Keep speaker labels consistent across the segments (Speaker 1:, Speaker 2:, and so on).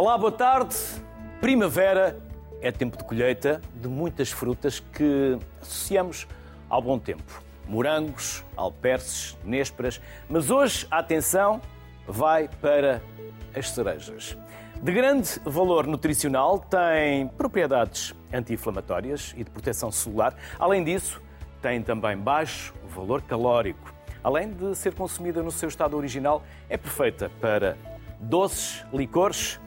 Speaker 1: Olá, boa tarde. Primavera é tempo de colheita de muitas frutas que associamos ao bom tempo. Morangos, alperces, nésperas. Mas hoje a atenção vai para as cerejas. De grande valor nutricional, tem propriedades anti-inflamatórias e de proteção celular. Além disso, tem também baixo valor calórico. Além de ser consumida no seu estado original, é perfeita para doces, licores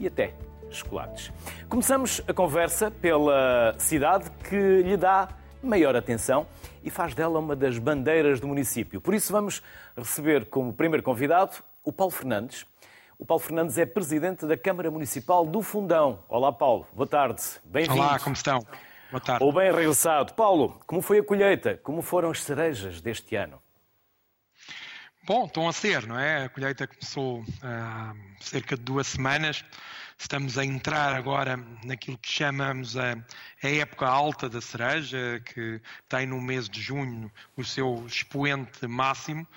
Speaker 1: e até chocolates. Começamos a conversa pela cidade que lhe dá maior atenção e faz dela uma das bandeiras do município. Por isso vamos receber como primeiro convidado o Paulo Fernandes. O Paulo Fernandes é presidente da Câmara Municipal do Fundão. Olá, Paulo. Boa tarde. Bem-vindo.
Speaker 2: Olá, como estão? Boa tarde.
Speaker 1: Ou bem regressado. Paulo, como foi a colheita? Como foram as cerejas deste ano?
Speaker 2: Bom, estão a ser, não é? A colheita começou há cerca de duas semanas. Estamos a entrar agora naquilo que chamamos a, a, época alta da cereja, que tem no mês de junho o seu expoente máximo.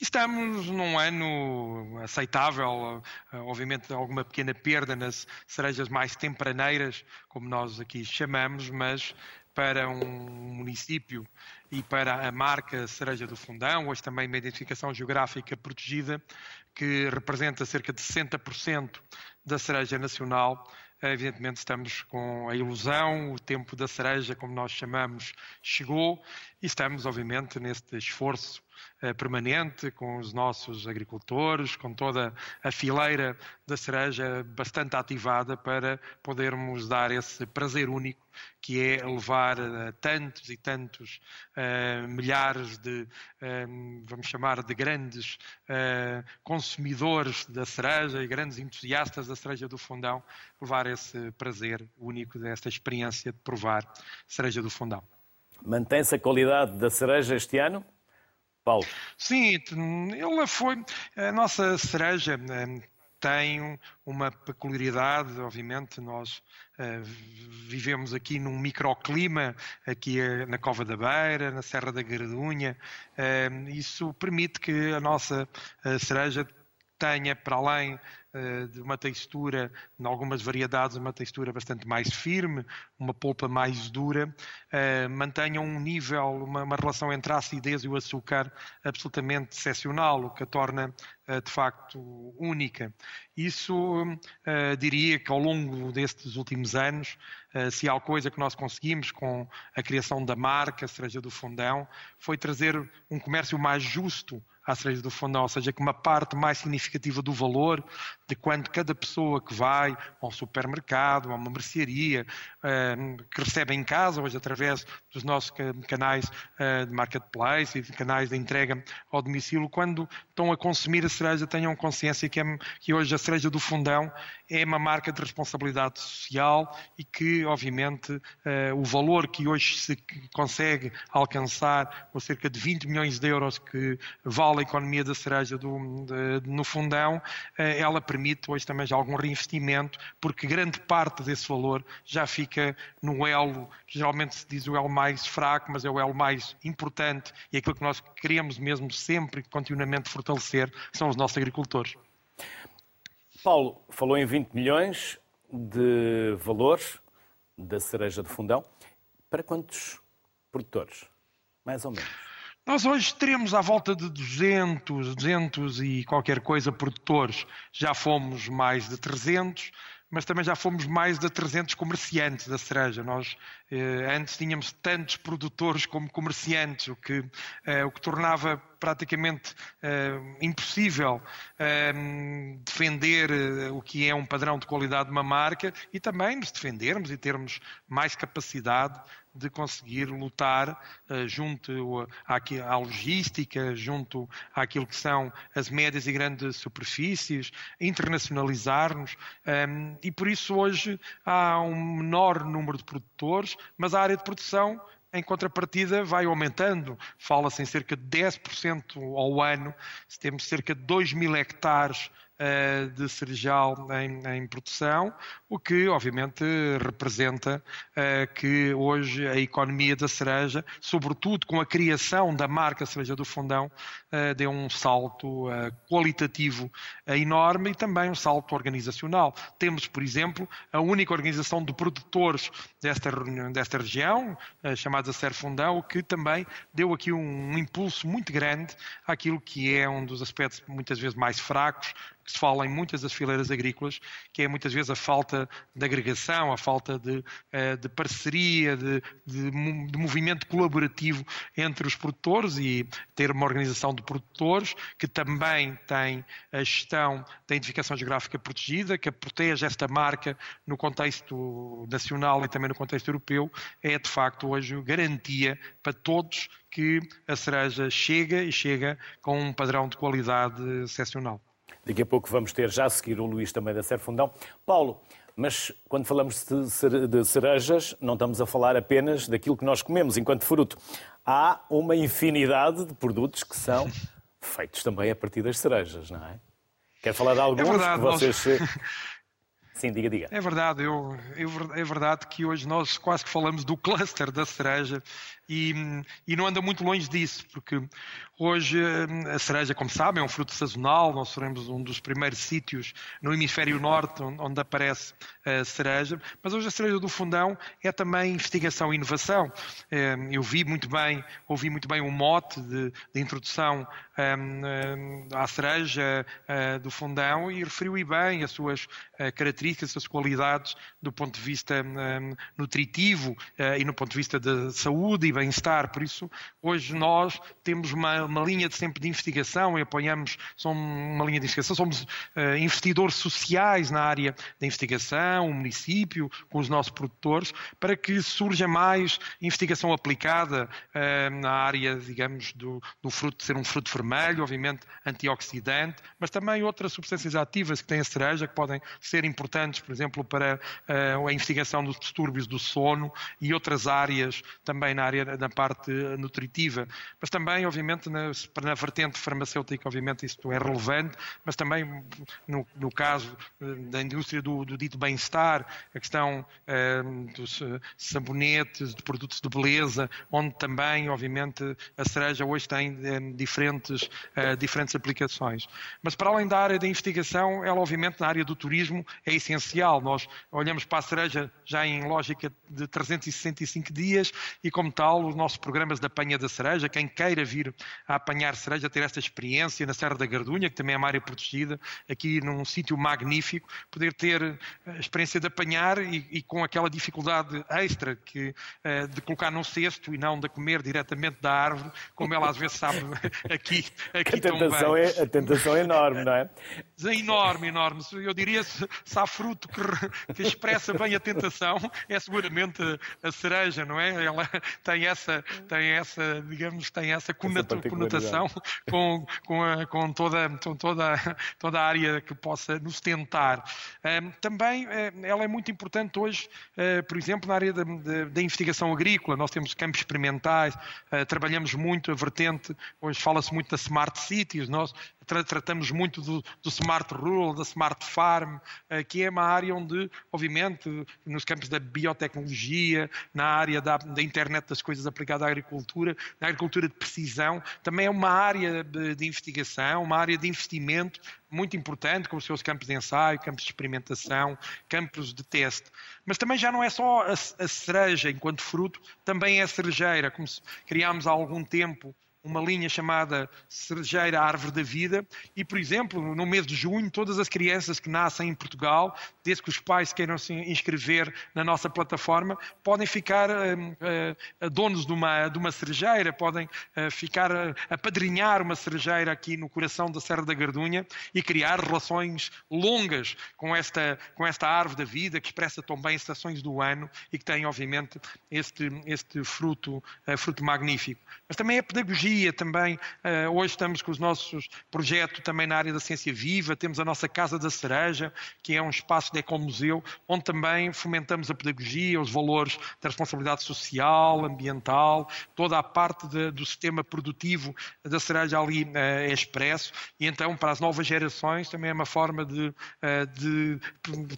Speaker 2: Estamos num ano aceitável, obviamente alguma pequena perda nas cerejas mais tempraneiras, como nós aqui chamamos, mas para um município e para a marca Cereja do Fundão, hoje também uma identificação geográfica protegida, que representa cerca de 60% da cereja nacional. Evidentemente estamos com a ilusão, o tempo da cereja, como nós chamamos, chegou e estamos, obviamente, neste esforço permanente com os nossos agricultores, com toda a fileira da cereja bastante ativada para podermos dar esse prazer único que é levar uh, tantos e tantos uh, milhares de, uh, vamos chamar de grandes consumidores da cereja e grandes entusiastas da cereja do fundão, levar esse prazer único desta experiência de provar cereja do fundão.
Speaker 1: Mantém-se a qualidade da cereja este ano? Paulo.
Speaker 2: Sim, ela foi. A nossa cereja tem uma peculiaridade, obviamente, nós uh, vivemos aqui num microclima, aqui uh, na Cova da Beira, na Serra da Gradunha, uh, isso permite que a nossa cereja tenha, para além eh, de uma textura, em algumas variedades, uma textura bastante mais firme, uma polpa mais dura, uh, mantenham um nível, uma, uma, relação entre a acidez e o açúcar absolutamente excepcional, o que a torna uh, de facto única. Isso uh, diria que ao longo destes últimos anos, se há coisa que nós conseguimos com a criação da marca Cereja do Fundão, foi trazer um comércio mais justo à cereja do fundão, ou seja, que uma parte mais significativa do valor de quando cada pessoa que vai ao supermercado, a uma mercearia, eh, que recebe em casa, hoje através dos nossos canais eh, de marketplace e de canais de entrega ao domicílio, quando estão a consumir a cereja, tenham consciência que, é, que hoje a cereja do fundão é uma marca de responsabilidade social e que, obviamente, eh, o valor que hoje se consegue alcançar, com cerca de 20 milhões de euros que vale a economia da cereja do, de, no fundão, ela permite hoje também já algum reinvestimento, porque grande parte desse valor já fica no elo, geralmente se diz o elo mais fraco, mas é o elo mais importante e é aquilo que nós queremos mesmo sempre continuamente fortalecer, são os nossos agricultores.
Speaker 1: Paulo falou em 20 milhões de valores da cereja de fundão. Para quantos produtores? Mais ou menos.
Speaker 2: Nós hoje teremos à volta de 200, 200 e qualquer coisa produtores. Já fomos mais de 300, mas também já fomos mais de 300 comerciantes da cereja. Nós eh, antes tínhamos tantos produtores como comerciantes, o que, eh, o que tornava praticamente eh, impossível eh, defender eh, o que é um padrão de qualidade de uma marca e também nos defendermos e termos mais capacidade de conseguir lutar uh, junto à, à, logística, junto àquilo que são as médias e grandes superfícies, internacionalizar-nos. Um, e por isso hoje há um menor número de produtores, mas a área de produção em contrapartida, vai aumentando. Fala-se em cerca de 10% ao ano. Temos cerca de 2 mil hectares de cerejal em, em, produção, o que obviamente representa que hoje a economia da cereja, sobretudo com a criação da marca Cereja do Fundão, deu um salto qualitativo enorme e também um salto organizacional. Temos, por exemplo, a única organização de produtores desta, desta região, chamada Serfundão, que também deu aqui um impulso muito grande àquilo que é um dos aspectos muitas vezes mais fracos que se fala em muitas das fileiras agrícolas, que é muitas vezes a falta de agregação, a falta de, eh, de parceria, de, de, de, movimento colaborativo entre os produtores e ter uma organização de produtores que também tem a gestão da identificação geográfica protegida, que protege esta marca no contexto nacional e também no contexto europeu, é de facto hoje garantia para todos que a cereja chega e chega com um padrão de qualidade excepcional.
Speaker 1: Daqui a pouco vamos ter já a seguir o Luís também da Serfundão. Paulo, mas quando falamos de cerejas, não estamos a falar apenas daquilo que nós comemos enquanto fruto. Há uma infinidade de produtos que são feitos também a partir das cerejas, não é? Quer falar de alguns é verdade, que vocês... Nós... Sim, diga, diga.
Speaker 2: É verdade, eu, eu, é verdade que hoje nós quase que falamos do cluster da cereja e, e, não anda muito longe disso, porque hoje a cereja, como sabem, é um fruto sazonal. Nós seremos um dos primeiros sítios no hemisfério norte onde aparece a cereja, mas hoje a cereja do fundão é também investigação e inovação. Eh, eu vi muito bem, ouvi muito bem o um mote de, de introdução um, um, à cereja do fundão e referiu bem as suas uh, características, as suas qualidades do ponto de vista um, nutritivo uh, e no ponto de vista de saúde e bem-estar. Por isso, hoje nós temos uma, uma, linha de sempre de investigação e apoiamos, somos uma linha de investigação, somos investidores sociais na área da investigação, o município, com os nossos produtores, para que surja mais investigação aplicada na área, digamos, do, do fruto ser um fruto vermelho, obviamente antioxidante, mas também outras substâncias ativas que tem a cereja que podem ser importantes, por exemplo, para uh, a investigação dos distúrbios do sono e outras áreas também na área na parte nutritiva, mas também, obviamente, na, na vertente farmacêutica, obviamente isto é relevante, mas também no, no caso eh, da indústria do, do dito bem-estar, a questão uh, dos sabonetes, de produtos de beleza, onde também, obviamente, a cereja hoje tem diferentes diferentes aplicações. Mas para além da área da investigação, ela obviamente na área do turismo é essencial. Nós olhamos para a cereja já em lógica de 365 dias e como tal os nossos programas de apanha da cereja, quem queira vir a apanhar cereja, ter esta experiência na Serra da Gardunha, que também é uma área protegida, aqui num sítio magnífico, poder ter a experiência de apanhar e, e com aquela dificuldade extra que, uh, de colocar num cesto e não de comer diretamente da árvore, como ela às vezes sabe aqui aqui,
Speaker 1: a, tentação é, a tentação é enorme, não é?
Speaker 2: É enorme, enorme. Eu diria há fruto que, que, expressa bem a tentação, é seguramente a cereja, não é? Ela tem essa, tem essa digamos, tem essa conotação com, com, a, com, toda, com toda, toda a área que possa nos tentar. também eh, ela é muito importante hoje, eh, por exemplo, na área da, da, da investigação agrícola. Nós temos campos experimentais, eh, trabalhamos muito a vertente, hoje fala-se muito da Smart Cities, nós tratamos muito do, do, Smart Rural, da Smart Farm, eh, que é uma área onde, obviamente, nos campos da biotecnologia, na área da, da internet das coisas aplicada à agricultura, na agricultura de precisão, também é uma área de, de investigação, uma área de investimento muito importante, com os seus campos de ensaio, campos de experimentação, campos de teste. Mas também já não é só a, a cereja enquanto fruto, também é a cerejeira, como criámos há algum tempo uma linha chamada Cerejeira Árvore da Vida e, por exemplo, no mês de junho, todas as crianças que nascem em Portugal, desde que os pais queiram se inscrever na nossa plataforma, podem ficar uh, uh, donos de uma, de uma cerejeira, podem uh, ficar a apadrinhar uma cerejeira aqui no coração da Serra da Gardunha e criar relações longas com esta, com esta árvore da vida que expressa tão bem estações do ano e que tem, obviamente, este, este fruto, fruto magnífico. Mas também é pedagogia também. Uh, hoje estamos com os nossos projetos também na área da ciência viva, temos a nossa Casa da Cereja, que é um espaço de ecomuseu, onde também fomentamos a pedagogia, os valores da responsabilidade social, ambiental, toda a parte de, do sistema produtivo da cereja ali uh, é expresso, e então para as novas gerações também é uma forma de, uh, de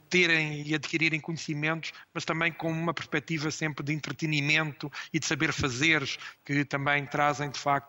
Speaker 2: terem e adquirirem conhecimentos, mas também com uma perspectiva sempre de entretenimento e de saber fazeres, que também trazem de facto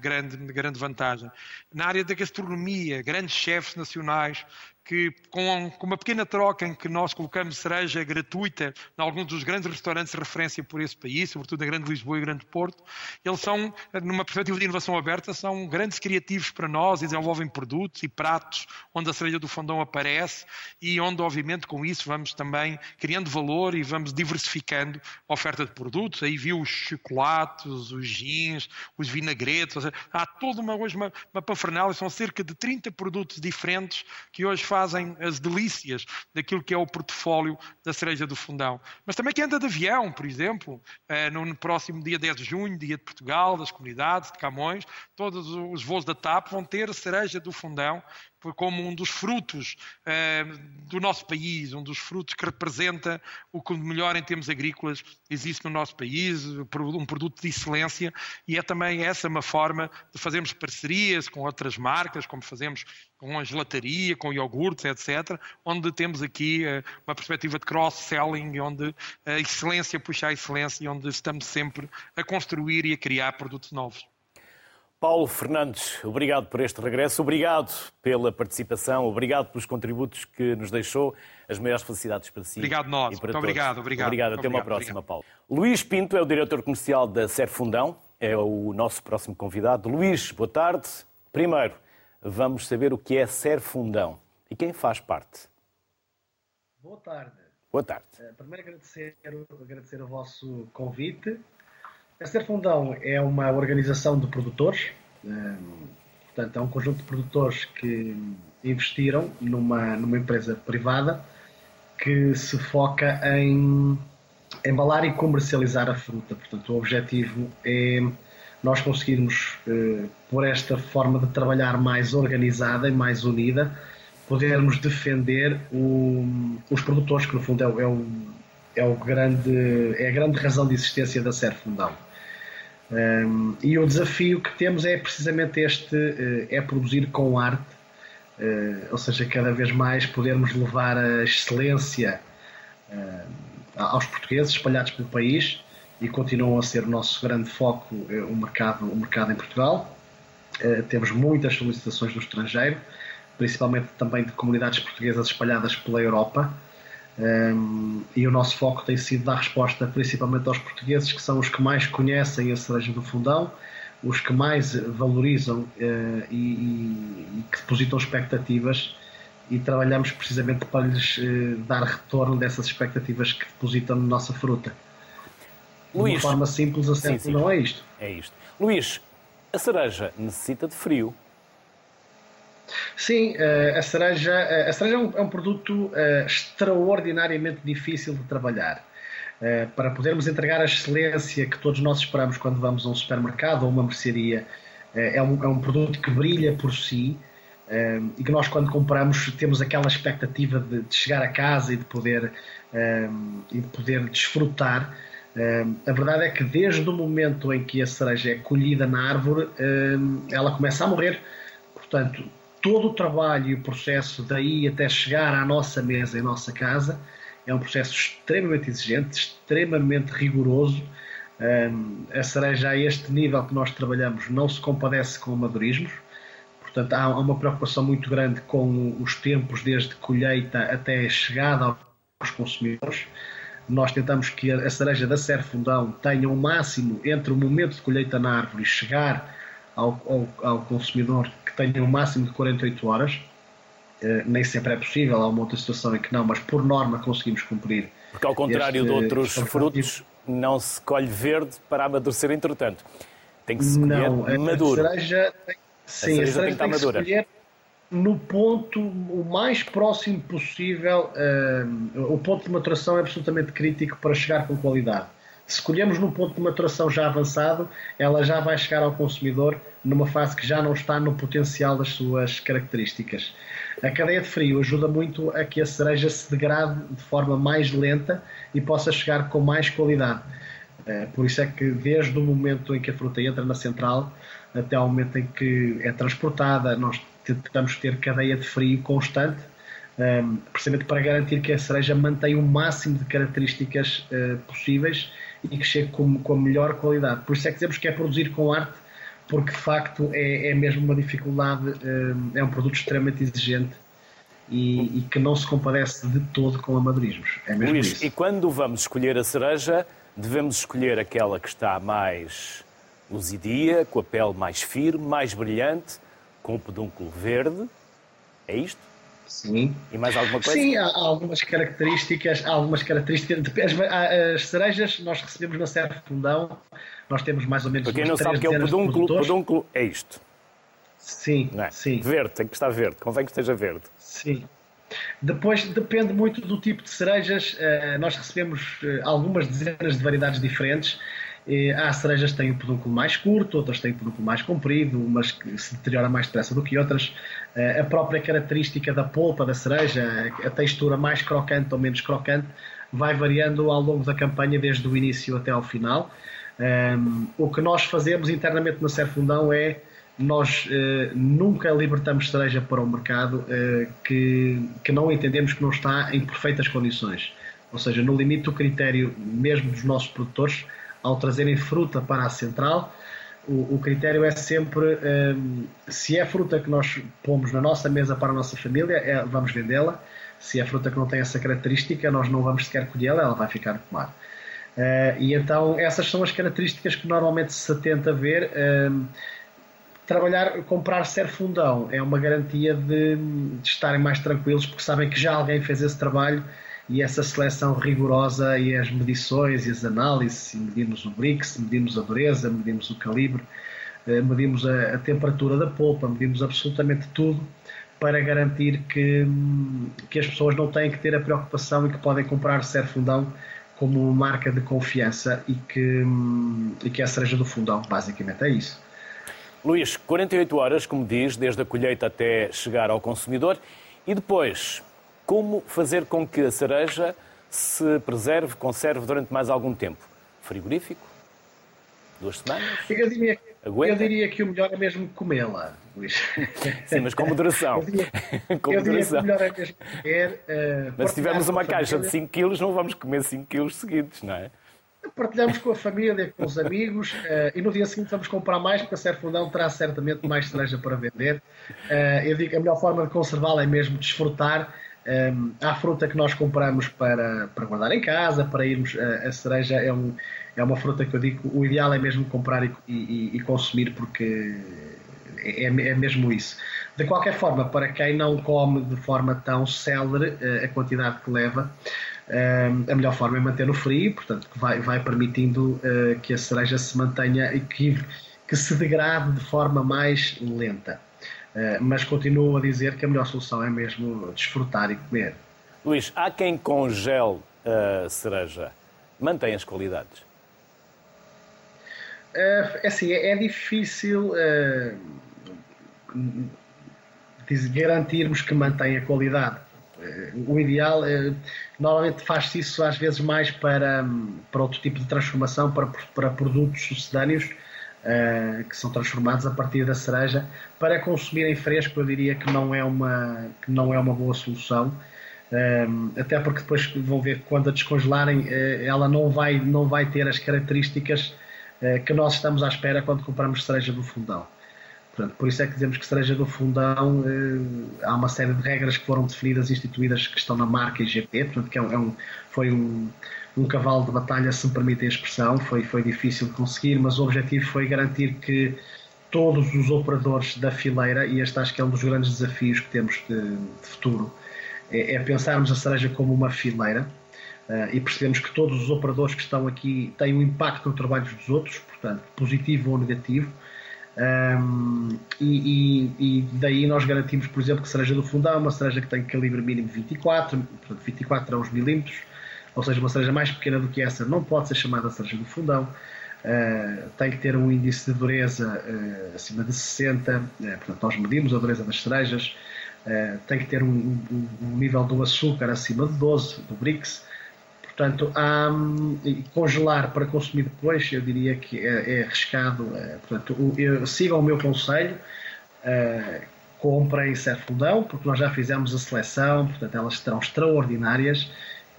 Speaker 2: grande, grande vantagem. Na área da gastronomia, grandes chefes nacionais que com, uma pequena troca em que nós colocamos cereja gratuita em alguns dos grandes restaurantes de referência por esse país, sobretudo na Grande Lisboa e Grande Porto, eles são, numa perspectiva de inovação aberta, são grandes criativos para nós e desenvolvem produtos e pratos onde a cereja do fundão aparece e onde, obviamente, com isso vamos também criando valor e vamos diversificando a oferta de produtos. Aí viu os chocolates, os gins, os vinagretes, seja, há toda uma, hoje uma, uma são cerca de 30 produtos diferentes que hoje fazem as delícias daquilo que é o portfólio da cereja do fundão. Mas também quem anda de avião, por exemplo, eh, no próximo dia 10 de junho, dia de Portugal, das comunidades, de Camões, todos os voos da TAP vão ter cereja do fundão como um dos frutos uh, do nosso país, um dos frutos que representa o que melhor em termos agrícolas existe no nosso país, um produto de excelência, e é também essa uma forma de fazermos parcerias com outras marcas, como fazemos com a gelataria, com iogurtes, etc., onde temos aqui uh, uma perspectiva de cross-selling, onde a excelência puxa a excelência, onde estamos sempre a construir e a criar produtos novos.
Speaker 1: Paulo Fernandes, obrigado por este regresso, obrigado pela participação, obrigado pelos contributos que nos deixou. As maiores felicidades para si.
Speaker 2: Obrigado, nós.
Speaker 1: E para
Speaker 2: Muito
Speaker 1: todos.
Speaker 2: obrigado, obrigado.
Speaker 1: Obrigado, até
Speaker 2: obrigado,
Speaker 1: uma próxima,
Speaker 2: obrigado.
Speaker 1: Paulo. Luís Pinto é o diretor comercial da Serfundão, é o nosso próximo convidado. Luís, boa tarde. Primeiro, vamos saber o que é Serfundão e quem faz parte.
Speaker 3: Boa tarde.
Speaker 1: Boa tarde.
Speaker 3: Primeiro agradecer, agradecer o vosso convite. A Serfundão é uma organização de produtores, portanto, é um conjunto de produtores que investiram numa, numa empresa privada que se foca em embalar e comercializar a fruta. Portanto, o objetivo é nós conseguirmos, por esta forma de trabalhar mais organizada e mais unida, podermos defender o, os produtores, que no fundo é, é, o, é, o grande, é a grande razão de existência da Serfundão. Um, e o desafio que temos é precisamente este, uh, é produzir com arte, uh, ou seja, cada vez mais podermos levar a excelência uh, aos portugueses espalhados pelo país e continuam a ser o nosso grande foco o mercado, o mercado em Portugal. temos muitas solicitações do estrangeiro, principalmente também de comunidades portuguesas espalhadas pela Europa. Um, e o nosso foco tem sido dar resposta principalmente aos portugueses, que são os que mais conhecem a cereja do fundão, os que mais valorizam uh, e, e, que depositam expectativas, e trabalhamos precisamente para lhes uh, dar retorno dessas expectativas que depositam na nossa fruta.
Speaker 1: Luís,
Speaker 3: de uma forma simples, a sim, sim. não é isto.
Speaker 1: É isto. Luís, a cereja necessita de frio.
Speaker 3: Sim, a cereja, a cereja é um, é um produto extraordinariamente difícil de trabalhar. Para podermos entregar a excelência que todos nós esperamos quando vamos a um supermercado ou uma mercearia, é um, é um produto que brilha por si e que nós, quando compramos, temos aquela expectativa de, de chegar a casa e de poder, e de poder desfrutar. A verdade é que desde o momento em que a cereja é colhida na árvore, ela começa a morrer. Portanto, todo o trabalho e o processo daí até chegar à nossa mesa, em nossa casa, é um processo extremamente exigente, extremamente rigoroso. Um, a cereja a este nível que nós trabalhamos não se compadece com amadorismos, portanto há uma preocupação muito grande com os tempos desde colheita até chegada aos consumidores. Nós tentamos que a cereja da Serfundão tenha o um máximo entre o momento de colheita na árvore e chegar ao, ao, ao consumidor que tenha um máximo de 48 horas. Uh, nem sempre é possível, há uma outra situação em que não, mas por norma conseguimos cumprir.
Speaker 1: Porque ao contrário
Speaker 3: este,
Speaker 1: de outros frutos, não se colhe verde para amadurecer entretanto. Tem que se colher
Speaker 3: não,
Speaker 1: maduro.
Speaker 3: A cereja, tem, sim, a cereja, a cereja tem que estar madura. escolher no ponto o mais próximo possível. Uh, o ponto de maturação é absolutamente crítico para chegar com qualidade. Se escolhemos num ponto de maturação já avançado, ela já vai chegar ao consumidor numa fase que já não está no potencial das suas características. A cadeia de frio ajuda muito a que a cereja se degrade de forma mais lenta e possa chegar com mais qualidade. Eh, por isso é que desde o momento em que a fruta entra na central até ao momento em que é transportada, nós tentamos ter cadeia de frio constante, ehm, precisamente para garantir que a cereja mantém o máximo de características eh, possíveis e que chegue com, com a melhor qualidade. Por isso é que dizemos que é produzir com arte, porque de facto é, é mesmo uma dificuldade, eh, é um produto extremamente exigente e, e, que não se compadece de todo com amadorismos. É mesmo
Speaker 1: Luís,
Speaker 3: isso.
Speaker 1: e quando vamos escolher a cereja, devemos escolher aquela que está mais luzidia, com a pele mais firme, mais brilhante, com o pedúnculo verde. É isto?
Speaker 3: Sim.
Speaker 1: E mais alguma coisa?
Speaker 3: Sim, há algumas características, há algumas características. As, as cerejas nós recebemos na Serra Fundão, nós temos mais ou menos.
Speaker 1: Para quem não sabe que é o pedúnculo, pedúnculo é isto.
Speaker 3: Sim, é? sim.
Speaker 1: Verde, tem que estar verde, convém que esteja verde.
Speaker 3: Sim. Depois depende muito do tipo de cerejas. Eh, nós recebemos eh, algumas dezenas de variedades diferentes. Há cerejas que têm o pedúnculo mais curto, outras têm o pedúnculo mais comprido, umas que se deteriora mais depressa do que outras. Eh, a própria característica da polpa da cereja, a textura mais crocante ou menos crocante, vai variando ao longo da campanha, desde o início até ao final. Um, o que nós fazemos internamente na Serfundão é nós uh, nunca libertamos cereja para o mercado que, que não entendemos que não está em perfeitas condições. Ou seja, no limite do critério mesmo dos nossos produtores, ao trazerem fruta para a central, o, o critério é sempre um, se é fruta que nós pomos na nossa mesa para a nossa família, é, vamos vendê-la. Se é fruta que não tem essa característica, nós não vamos sequer colhê-la, ela vai ficar no pomar. Uh, e então essas são as características que normalmente se tenta ver. Uh, trabalhar, comprar ser fundão é uma garantia de, de, estarem mais tranquilos porque sabem que já alguém fez esse trabalho e essa seleção rigorosa e as medições e as análises, medimos o BRICS, medimos a dureza, medimos o calibre, uh, medimos a, a temperatura da polpa, medimos absolutamente tudo para garantir que, que as pessoas não têm que ter a preocupação e que podem comprar ser fundão como marca de confiança e que, e que é a cereja do fundão. Basicamente é isso.
Speaker 1: Luís, 48 horas, como diz, desde a colheita até chegar ao consumidor. E depois, como fazer com que a cereja se preserve, conserve durante mais algum tempo? Frigorífico? Duas semanas?
Speaker 3: Eu diria, eu diria que o melhor é mesmo comê-la, Luís.
Speaker 1: Sim, mas com moderação.
Speaker 3: Eu diria, com eu diria que o melhor é mesmo comer. Uh,
Speaker 1: mas se tivermos uma caixa de 5 quilos, não vamos comer 5 quilos seguidos, não é?
Speaker 3: Partilhamos com a família, com os amigos uh, e no dia seguinte vamos comprar mais, porque a Serfundão terá certamente mais cereja para vender. Uh, eu digo que a melhor forma de conservá-la é mesmo desfrutar. Um, há fruta que nós compramos para, para guardar em casa, para irmos. Uh, a cereja é um é uma fruta que eu digo o ideal é mesmo comprar e, e, e consumir porque é, é, mesmo isso. De qualquer forma, para quem não come de forma tão célere eh, a quantidade que leva, a melhor forma é manter no frio, portanto, que vai, vai permitindo eh, que a cereja se mantenha e que, que se degrade de forma mais lenta. Mas continuo a dizer que a melhor solução é mesmo desfrutar e comer.
Speaker 1: Luís, há quem congele a cereja. Mantém as qualidades?
Speaker 3: É assim, é, é difícil uh, garantirmos que mantém a qualidade. O ideal, uh, normalmente faz-se isso às vezes mais para, para outro tipo de transformação, para, para produtos sucedâneos que são transformados a partir da cereja. Para consumirem fresco, eu diria que não é uma, que não é uma boa solução. até porque depois vão ver quando a descongelarem, ela não vai, não vai ter as características eh, que nós estamos à espera quando compramos cereja do fundão. Portanto, por isso é que dizemos que cereja do fundão eh, há uma série de regras que foram definidas instituídas que estão na marca IGP, portanto, que é um, é um, foi um, um cavalo de batalha, se me permitem a expressão, foi, foi difícil de conseguir, mas o objetivo foi garantir que todos os operadores da fileira, e este acho que é um dos grandes desafios que temos de, de futuro, é, é pensarmos a cereja como uma fileira, Uh, e percebemos que todos os operadores que estão aqui têm um impacto no trabalho dos outros, portanto, positivo ou negativo. Um, e, e, e, daí nós garantimos, por exemplo, que cereja do fundão, uma cereja que tem calibre mínimo 24, portanto 24 é os milímetros, ou seja, uma cereja mais pequena do que essa não pode ser chamada cereja do fundão. Uh, tem que ter um índice de dureza uh, acima de 60, uh, portanto, nós medimos a dureza das cerejas, tem que ter um, um, um, nível do açúcar acima de 12, do BRICS. Portanto, um, congelar para consumir depois, eu diria que é, é arriscado. portanto, eu, sigam o meu conselho, comprem Serfundão, porque nós já fizemos a seleção, portanto, elas serão extraordinárias,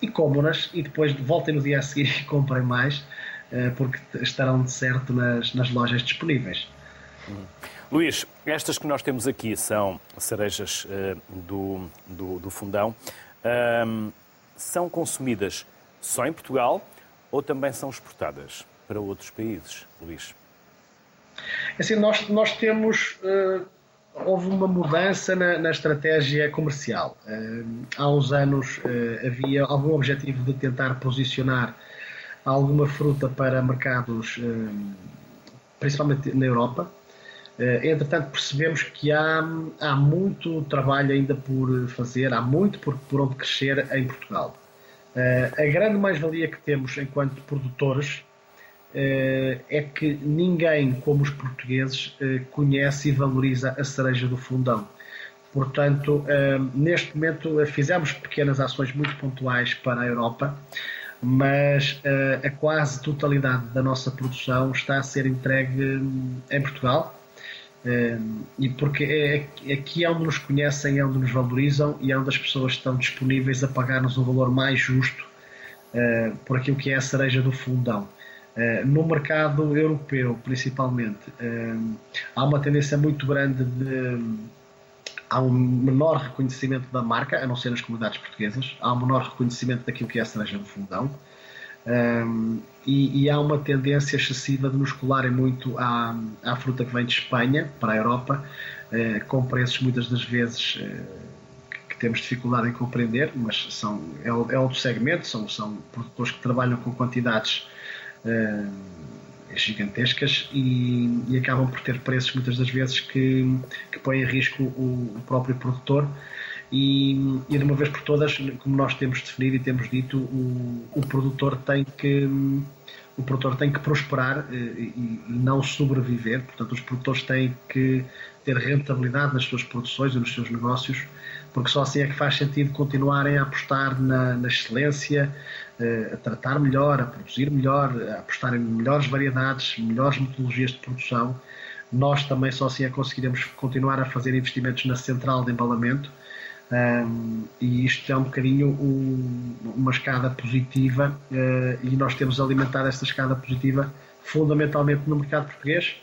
Speaker 3: e comam-nas, e depois voltem no dia a seguir e comprem mais eh, porque estarão de certo nas, nas lojas disponíveis.
Speaker 1: Hum. Luís, estas que nós temos aqui são cerejas uh, do, do, do, fundão. São consumidas só em Portugal ou também são exportadas para outros países, Luís?
Speaker 3: É assim, nós, nós temos. Uh, houve uma mudança na, na estratégia comercial. Uh, há uns anos havia algum objetivo de tentar posicionar alguma fruta para mercados, eh, principalmente na Europa. Eh, entretanto, percebemos que há, há muito trabalho ainda por fazer, há muito por, por onde crescer em Portugal. Eh, a grande mais-valia que temos enquanto produtores é que ninguém, como os portugueses, conhece e valoriza a cereja do fundão. Portanto, neste momento fizemos pequenas ações muito pontuais para a Europa mas a quase totalidade da nossa produção está a ser entregue hum, em Portugal. E porque é, aqui é onde nos conhecem, é onde nos valorizam e é onde as pessoas estão disponíveis a pagar-nos um valor mais justo por aquilo que é a cereja do fundão. No mercado europeu, principalmente, há uma tendência muito grande de há um menor reconhecimento da marca, a não ser nas comunidades portuguesas, há um menor reconhecimento daquilo que é a cereja do fundão. Um, e, e, há uma tendência excessiva de nos colarem muito à, à fruta que vem de Espanha para a Europa, uh, com preços muitas das vezes que temos dificuldade em compreender, mas são, é, é outro segmento, são, são produtores que trabalham com quantidades gigantescas e, e, acabam por ter preços muitas das vezes que, que põem em risco o, o próprio produtor. E, e, de uma vez por todas, como nós temos definido e temos dito, o, o produtor tem que o produtor tem que prosperar eh, e, e, não sobreviver. Portanto, os produtores têm que ter rentabilidade nas suas produções e nos seus negócios, porque só assim é que faz sentido continuarem a apostar na, na excelência, eh, a tratar melhor, a produzir melhor, a apostar em melhores variedades, melhores metodologias de produção. Nós também só assim é que conseguiremos continuar a fazer investimentos na central de embalamento. Um, e isto é um bocadinho um, uma escada positiva uh, e nós temos alimentado esta escada positiva fundamentalmente no mercado português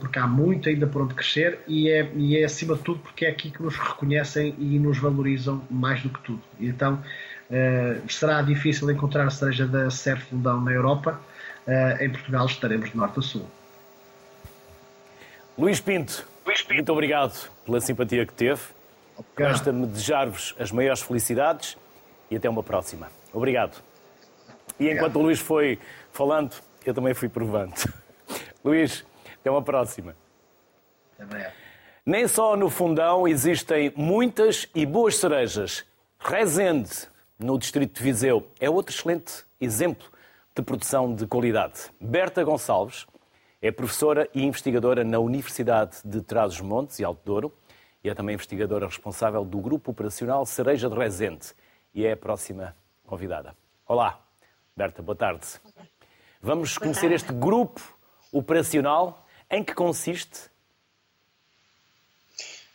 Speaker 3: porque há muito ainda por onde crescer e é, e é acima de tudo porque é aqui que nos reconhecem e nos valorizam mais do que tudo. Então Uh, será difícil encontrar a cereja da Ser Fundão na Europa. Uh, em Portugal estaremos de norte a sul.
Speaker 1: Luís Pinto, Luís Pinto, muito obrigado pela simpatia que teve. Resta-me desejar-vos as maiores felicidades e até uma próxima. Obrigado. E enquanto o Luís foi falando, eu também fui provando. Luís, até uma próxima.
Speaker 3: Até
Speaker 1: Nem só no fundão existem muitas e boas cerejas. Rezende no distrito de Viseu, é outro excelente exemplo de produção de qualidade. Berta Gonçalves é professora e investigadora na Universidade de Trás-os-Montes e Alto Douro e é também investigadora responsável do Grupo Operacional Cereja de Rezende e é a próxima convidada. Olá, Berta, boa tarde. Vamos conhecer este grupo operacional. Em que consiste?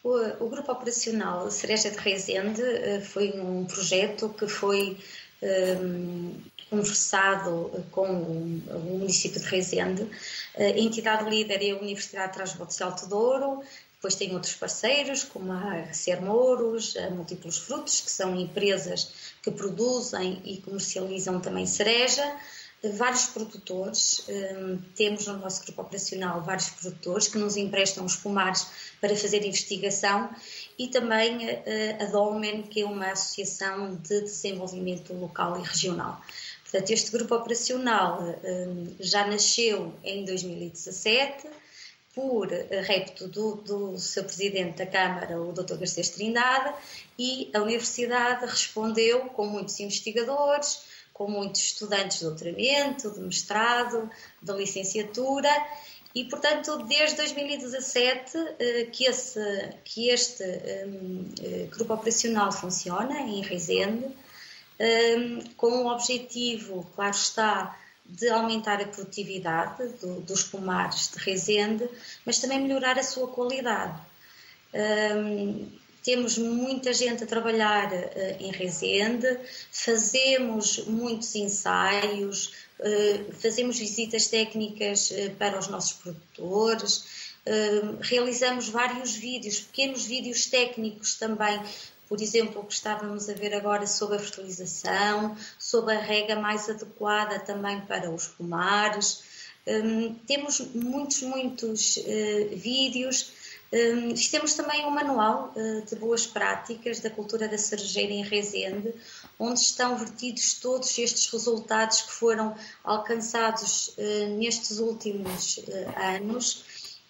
Speaker 4: O, o Grupo Operacional Cereja de Rezende eh, foi um projeto que foi um, ehm, conversado com o, município de Rezende. A entidade líder é a Universidade de Trás-Montes de Alto Douro, depois tem outros parceiros, como a Ser Mouros, a Múltiplos Frutos, que são empresas que produzem e comercializam também cereja vários produtores, hum, temos no nosso grupo operacional vários produtores que nos emprestam os pomares para fazer investigação e também eh, a Dolmen, que é uma associação de desenvolvimento local e regional. Portanto, este grupo operacional hum, já nasceu em 2017, por repto do, do seu presidente da Câmara, o Dr. Garcês Trindade, e a Universidade respondeu com muitos investigadores, com muitos estudantes de doutoramento, de mestrado, de licenciatura, e, portanto, desde 2017 eh, que, esse, que este um, eh, grupo operacional funciona em Rezende, um, com o objetivo, claro está, de aumentar a produtividade do, dos pomares de Rezende, mas também melhorar a sua qualidade. Um, temos muita gente a trabalhar uh, em Rezende, fazemos muitos ensaios, uh, fazemos visitas técnicas uh, para os nossos produtores, realizamos vários vídeos, pequenos vídeos técnicos também por exemplo, o que estávamos a ver agora sobre a fertilização, sobre a rega mais adequada também para os pomares. Um, temos muitos, muitos uh, vídeos. Um, temos também um manual uh, de boas práticas da cultura da cerejeira em Rezende, onde estão vertidos todos estes resultados que foram alcançados uh, nestes últimos anos.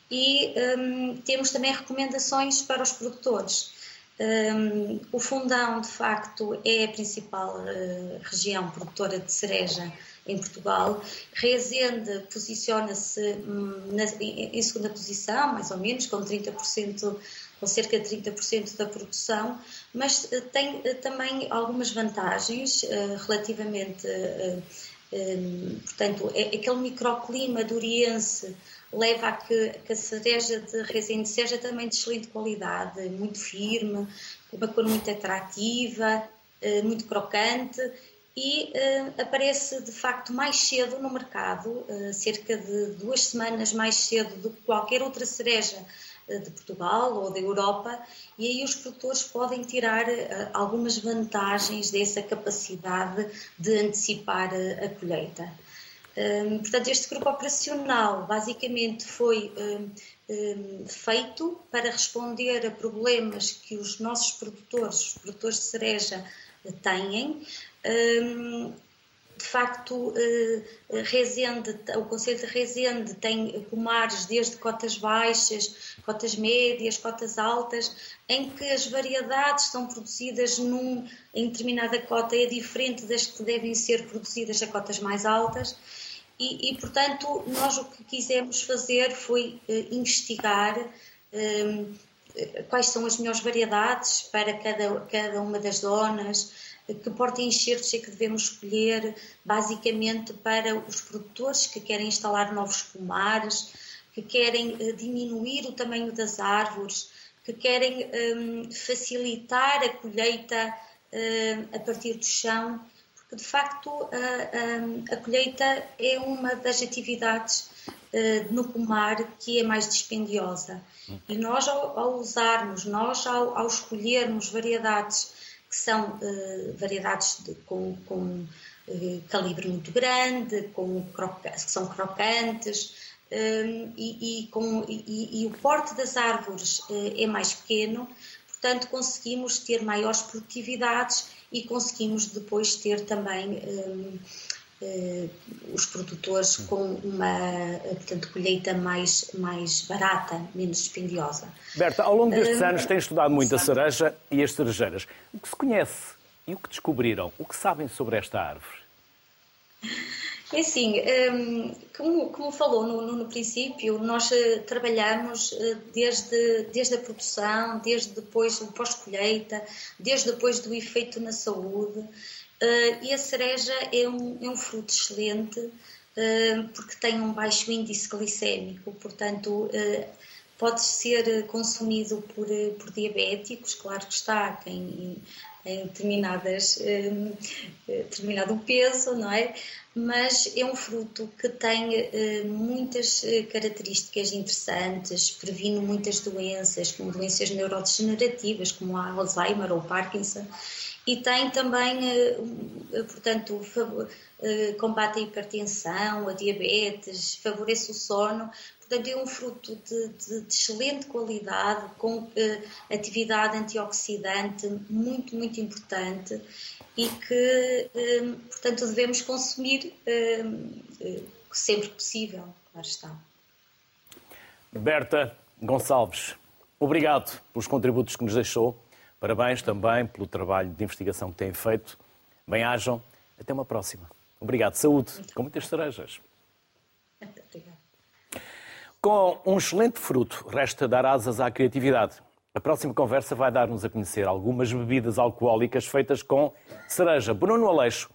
Speaker 4: E um, temos também recomendações para os produtores. Um, o Fundão, de facto, é a principal uh, região produtora de cereja em Portugal. Rezende posiciona-se um, em, segunda posição, mais ou menos, com 30%, com cerca de 30% da produção, mas uh, tem uh, também algumas vantagens relativamente, um, portanto, é, aquele microclima do Oriense leva a que, que a cereja de resina seja também de excelente qualidade, muito firme, uma cor muito atrativa, eh, muito crocante e uh, aparece de facto mais cedo no mercado, uh, cerca de duas semanas mais cedo do que qualquer outra cereja uh, de Portugal ou da Europa, e aí os produtores podem tirar algumas vantagens dessa capacidade de antecipar a colheita. Um, portanto, este grupo operacional basicamente foi um, um, feito para responder a problemas que os nossos produtores, os produtores de cereja, têm. De facto, uh, Rezende, o Conselho de Rezende tem pomares desde cotas baixas, cotas médias, cotas altas, em que as variedades são produzidas num, em determinada cota é diferente das que devem ser produzidas a cotas mais altas. E, e, portanto, nós o que quisemos fazer foi uh, investigar uh, quais são as melhores variedades para cada, cada uma das zonas, que porta-enxertos é que devemos escolher, basicamente para os produtores que querem instalar novos pomares, que querem uh, diminuir o tamanho das árvores, que querem um, facilitar a colheita a partir do chão de facto a, a, a colheita é uma das atividades uh, no pomar que é mais dispendiosa. E nós, ao, ao usarmos, nós, ao, ao, escolhermos variedades que são uh, variedades de, com, com uh, calibre muito grande, com que são crocantes, e, e, com, e, e, o porte das árvores é mais pequeno, portanto conseguimos ter maiores produtividades e conseguimos depois ter também um, uh, os produtores com uma portanto, colheita mais, mais barata, menos dispendiosa.
Speaker 1: Berta, ao longo destes um, anos têm estudado muito a cereja e as cerejeiras. O que se conhece e o que descobriram? O que sabem sobre esta árvore?
Speaker 4: É assim, hum, como, como falou no, no, no, princípio, nós eh, trabalhamos eh, desde, desde a produção, desde depois do pós-colheita, desde depois do efeito na saúde, eh, e a cereja é um, é um fruto excelente porque tem um baixo índice glicémico, portanto pode ser consumido por, por diabéticos, claro que está, quem em determinadas, determinado peso, não é? mas é um fruto que tem uh, muitas uh, características interessantes, previne muitas doenças, como doenças neurodegenerativas, como a Alzheimer ou Parkinson, e tem também, uh, portanto, combate a hipertensão, a diabetes, favorece o sono, portanto é um fruto de, de, de excelente qualidade, com atividade antioxidante muito, muito importante e que, portanto, devemos consumir sempre possível. Claro está.
Speaker 1: Berta Gonçalves, obrigado pelos contributos que nos deixou. Parabéns também pelo trabalho de investigação que têm feito. Bem-ajam. Até uma próxima. Obrigado. Saúde, com muitas cerejas. Obrigado. Com um excelente fruto, resta dar asas à criatividade. A próxima conversa vai dar-nos a conhecer algumas bebidas alcoólicas feitas com cereja. Bruno Aleixo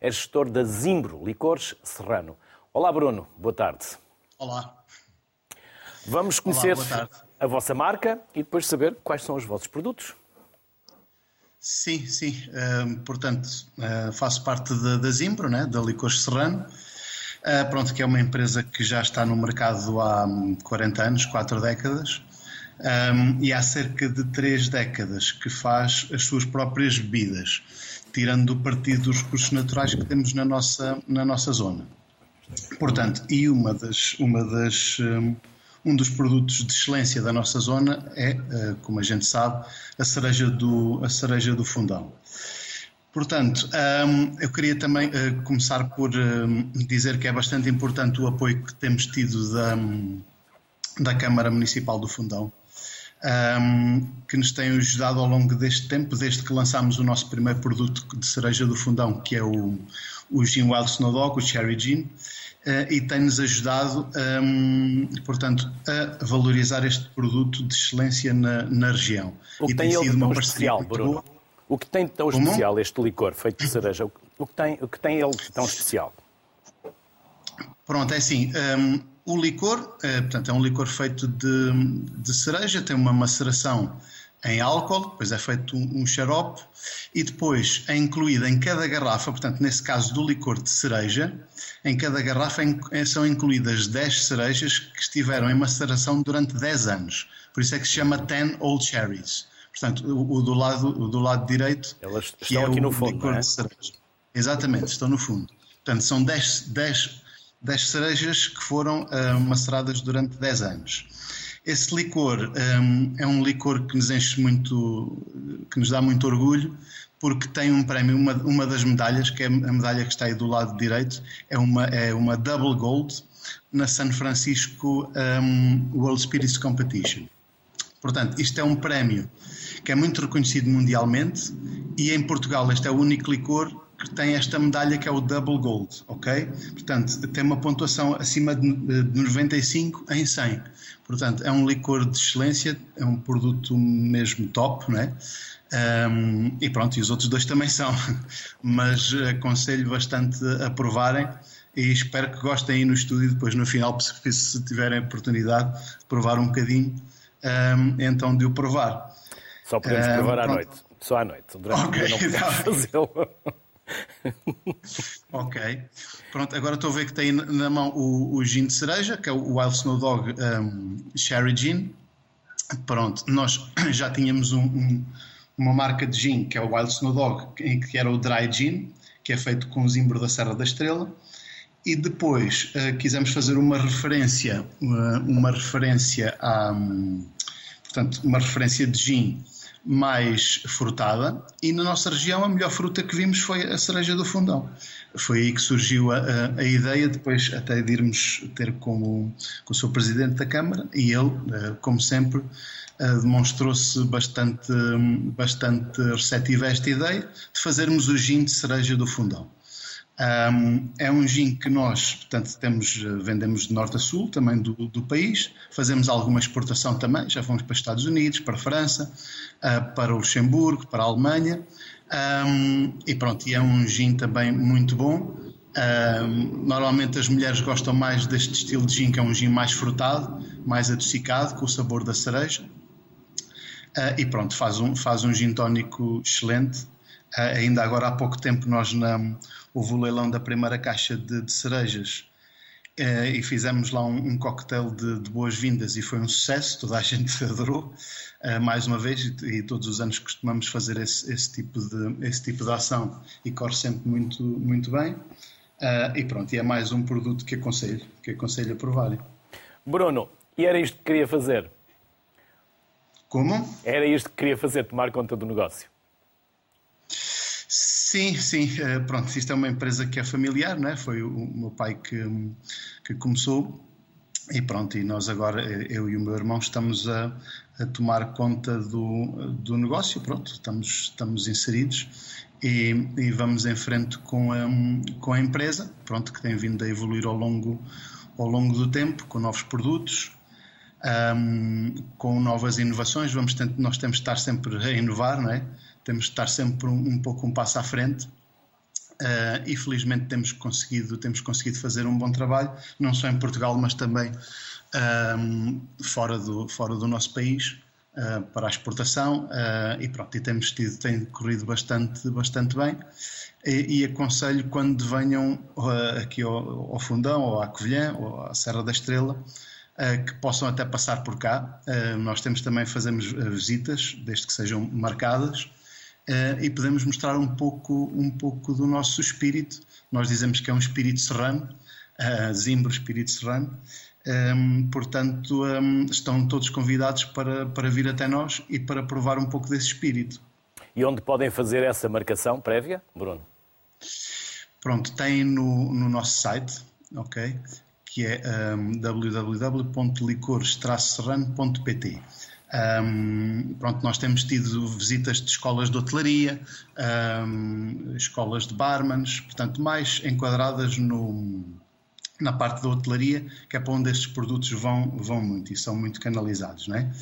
Speaker 1: é gestor da Zimbro Licores Serrano. Olá, Bruno. Boa tarde.
Speaker 5: Olá.
Speaker 1: Vamos conhecer Olá, a vossa marca e depois saber quais são os vossos produtos.
Speaker 5: Sim, sim. Uh, portanto, uh, faço parte da, da Zimbro, né, da Licores Serrano. Uh, pronto, que é uma empresa que já está no mercado há 40 anos, 4 décadas um, e há cerca de três décadas que faz as suas próprias bebidas, tirando o partido dos recursos naturais que temos na nossa, na nossa zona. Portanto, e uma das, uma das, um, dos produtos de excelência da nossa zona é, uh, como a gente sabe, a cereja do, a cereja do fundão. Portanto, um, eu queria também uh, começar por uh, dizer que é bastante importante o apoio que temos tido da, da Câmara Municipal do Fundão um, que nos têm ajudado ao longo deste tempo, desde que lançámos o nosso primeiro produto de cereja do fundão, que é o, o Gin Wild Snow Dog, o Cherry Gin, uh, e tem-nos ajudado, um, portanto, a valorizar este produto de excelência na, na região.
Speaker 1: O que e tem, tem sido uma especial, Bruno? Boa. O que tem tão Como? especial este licor feito de cereja? O que tem, o que tem ele tão especial?
Speaker 5: Pronto, é assim. Um, o licor, é, portanto, é um licor feito de, de cereja, tem uma maceração em álcool, depois é feito um, um xarope e depois é incluída em cada garrafa, portanto, nesse caso do licor de cereja, em cada garrafa é, são incluídas 10 cerejas que estiveram em maceração durante 10 anos. Por isso é que se chama 10 Old Cherries. Portanto, o, o do, lado, o do lado direito.
Speaker 1: Elas estão é aqui no fundo. É?
Speaker 5: Exatamente, estão no fundo. Portanto, são 10, 10 das cerejas que foram uh, maceradas durante 10 anos. Esse licor um, é um licor que nos enche muito, que nos dá muito orgulho, porque tem um prémio, uma, uma das medalhas, que é a medalha que está aí do lado direito, é uma, é uma Double Gold na San Francisco um, World Spirits Competition. Portanto, isto é um prémio que é muito reconhecido mundialmente e em Portugal este é o único licor que tem esta medalha que é o Double Gold, ok? Portanto, tem uma pontuação acima de 95 em 100. Portanto, é um licor de excelência, é um produto mesmo top, não é? Um, e pronto, e os outros dois também são, mas aconselho bastante a provarem e espero que gostem aí no estúdio depois no final, se tiverem a oportunidade de provar um bocadinho, um, então de o provar.
Speaker 1: Só podemos provar um, à noite, só à noite, durante okay, o dia não podemos fazê-lo.
Speaker 5: ok. Pronto, agora estou a ver que tem na mão o, o gin de cereja, que é o Wild Snow Dog um, Sherry Gin. Pronto, nós já tínhamos um, um, uma marca de gin, que é o Wild Snow Dog, que era o Dry Gin, que é feito com o zimbro da Serra da Estrela. E depois uh, quisemos fazer uma referência, uma, uma referência a, um, portanto, uma referência de gin mais frutada e na nossa região a melhor fruta que vimos foi a cereja do fundão. Foi aí que surgiu a, a, a ideia, depois até de irmos ter com o, com o seu presidente da Câmara e ele, eh, como sempre, eh, demonstrou-se bastante, bastante receptivo a esta ideia de fazermos o gin de cereja do fundão. Um, é um gin que nós, portanto, temos, eh, vendemos de norte a sul, também do, do, país. Fazemos alguma exportação também, já fomos para os Estados Unidos, para a França, uh, para o Luxemburgo, para a Alemanha. Um, e pronto, e é um gin também muito bom. Um, normalmente as mulheres gostam mais deste estilo de gin, que é um gin mais frutado, mais adocicado, com o sabor da cereja. Uh, e pronto, faz um, faz um gin tónico excelente. Uh, ainda agora há pouco tempo nós na, houve o leilão da primeira caixa de, de cerejas uh, e fizemos lá um, um coquetel de, de boas-vindas e foi um sucesso, toda a gente adorou uh, mais uma vez e, e, todos os anos costumamos fazer esse, esse, tipo de, esse tipo de ação e corre sempre muito, muito bem e pronto, e é mais um produto que aconselho, que aconselho a provarem.
Speaker 1: Bruno, e era isto que queria fazer?
Speaker 5: Como?
Speaker 1: Era isto que queria fazer, tomar conta do negócio.
Speaker 5: Sim, sim. Eh, pronto, isto é uma empresa que é familiar, não é? Foi o meu pai que, que começou. e pronto, e nós agora, eu e o meu irmão, estamos a, a tomar conta do, do negócio, pronto, estamos, estamos inseridos e, e vamos em frente com a, com a empresa, pronto, que tem vindo a evoluir ao longo, ao longo do tempo, com novos produtos, um, com novas inovações, vamos nós temos de estar sempre a inovar, não é? Temos de estar sempre um, um pouco um passo à frente Uh, e felizmente temos conseguido, temos conseguido fazer um bom trabalho, não só em Portugal, mas também um, fora, do, fora do nosso país, uh, para a exportação, uh, e pronto, e temos tido, tem corrido bastante, bastante bem. E, e aconselho quando venham aqui ao, ao, Fundão, ou à Covilhã, ou à Serra da Estrela, que possam até passar por cá. nós temos também, fazemos visitas, desde que sejam marcadas, uh, e podemos mostrar um pouco, um pouco do nosso espírito. Nós dizemos que é um espírito serrano, uh, Zimbro espírito serrano. Um, ehm, portanto, um, ehm, estão todos convidados para, para vir até nós e para provar um pouco desse espírito.
Speaker 1: E onde podem fazer essa marcação prévia, Bruno?
Speaker 5: Pronto, tem no, no nosso site, ok? Que é um, ehm, www.licores-serrano.pt. Um, pronto, nós temos tido visitas de escolas de hotelaria, um, escolas de barmans, portanto, mais enquadradas no, na parte da hotelaria, que é para onde estes produtos vão, vão muito e são muito canalizados. Não é?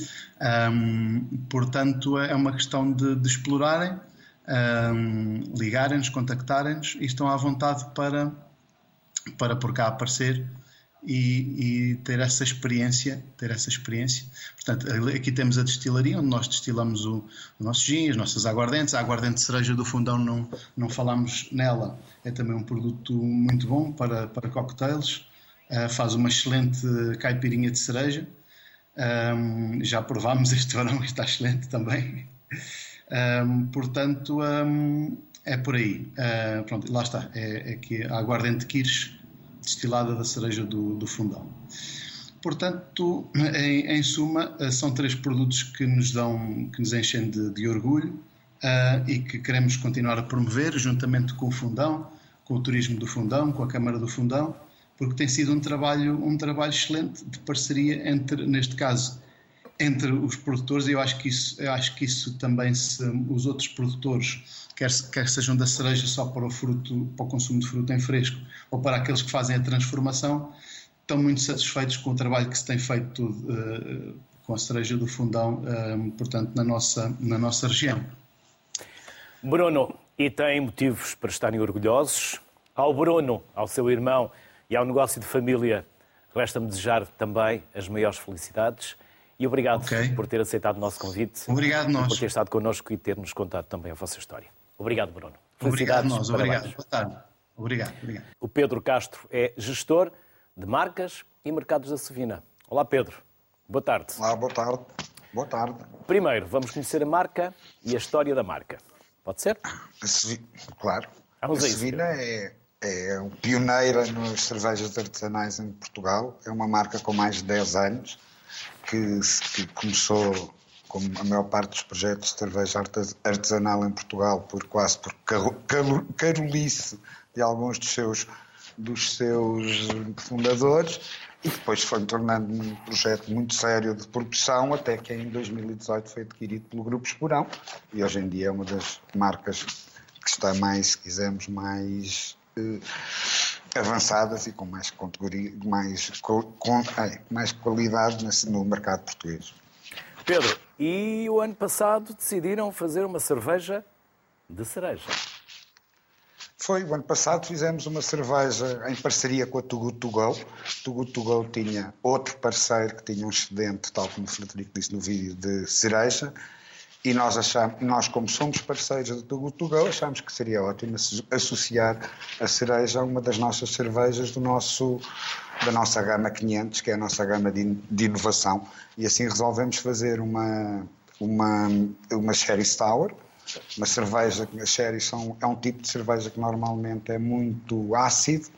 Speaker 5: Um, portanto, é uma questão de, de explorarem, ligarem-nos, contactarem-nos e estão à vontade para, para por cá aparecer e, e, ter essa experiência, ter essa experiência. Portanto, aqui temos a destilaria onde nós destilamos o, o nosso gin, as nossas aguardentes. A aguardente de cereja do fundão não não falamos nela. É também um produto muito bom para para cocktails. Uh, faz uma excelente caipirinha de cereja. Um, já provámos este verão, está excelente também. Um, portanto, um, é por aí. Uh, pronto, lá está. É, é que a aguardente de Kirsch destilada da cereja do, do fundão. Portanto, em, em, suma, eh, são três produtos que nos dão, que nos enchem de, de orgulho uh, e que queremos continuar a promover, juntamente com o Fundão, com o turismo do Fundão, com a Câmara do Fundão, porque tem sido um trabalho, um trabalho excelente de parceria entre, neste caso, entre os produtores. E eu acho que isso, eu acho que isso também, se os outros produtores quer, quer sejam da cereja só para o fruto, para o consumo de fruto em fresco, ou para aqueles que fazem a transformação, estão muito satisfeitos com o trabalho que se tem feito uh, com a cereja do fundão, uh, portanto, na nossa, na nossa região.
Speaker 1: Bruno, e têm motivos para estarem orgulhosos. Ao Bruno, ao seu irmão e ao negócio de família, resta-me desejar também as maiores felicidades. E obrigado okay. por ter aceitado o nosso convite.
Speaker 5: Obrigado nós.
Speaker 1: Por ter estado connosco e ter-nos contado também a vossa história. Obrigado, Bruno.
Speaker 5: Obrigado nós, obrigado. Boa tarde. Obrigado, obrigado.
Speaker 1: O Pedro Castro é gestor de marcas e mercados da Sevina. Olá, Pedro. Boa tarde.
Speaker 6: Olá, boa tarde. Boa tarde.
Speaker 1: Primeiro, vamos conhecer a marca e a história da marca. Pode ser?
Speaker 6: Claro. Vamos a, a Sevina é, é pioneira nas cervejas artesanais em Portugal. É uma marca com mais de 10 anos que, que começou como a maior parte dos projetos de cerveja artesanal em Portugal, por quase por carolice de alguns dos seus, dos seus fundadores, e depois foi tornando um projeto muito sério de produção, até que em 2018 foi adquirido pelo Grupo Esporão, e hoje em dia é uma das marcas que está mais, se quisermos, mais eh, avançadas e com mais, mais, com, mais qualidade no mercado português.
Speaker 1: Pedro, e o ano passado decidiram fazer uma cerveja de cereja.
Speaker 6: Foi, o ano passado fizemos uma cerveja em parceria com a Tugu Go. Tugu Go tinha outro parceiro que tinha um excedente, tal como o Frederico disse no vídeo, de cereja. E nós, achamos, nós como somos parceiros da Tugu Go, achámos que seria ótimo associar a cereja a uma das nossas cervejas do nosso da nossa gama 500, que é a nossa gama de, de inovação, e assim resolvemos fazer uma, uma, uma Sherry Sour, uma cerveja, a Sherry são, é um tipo de cerveja que normalmente é muito ácido,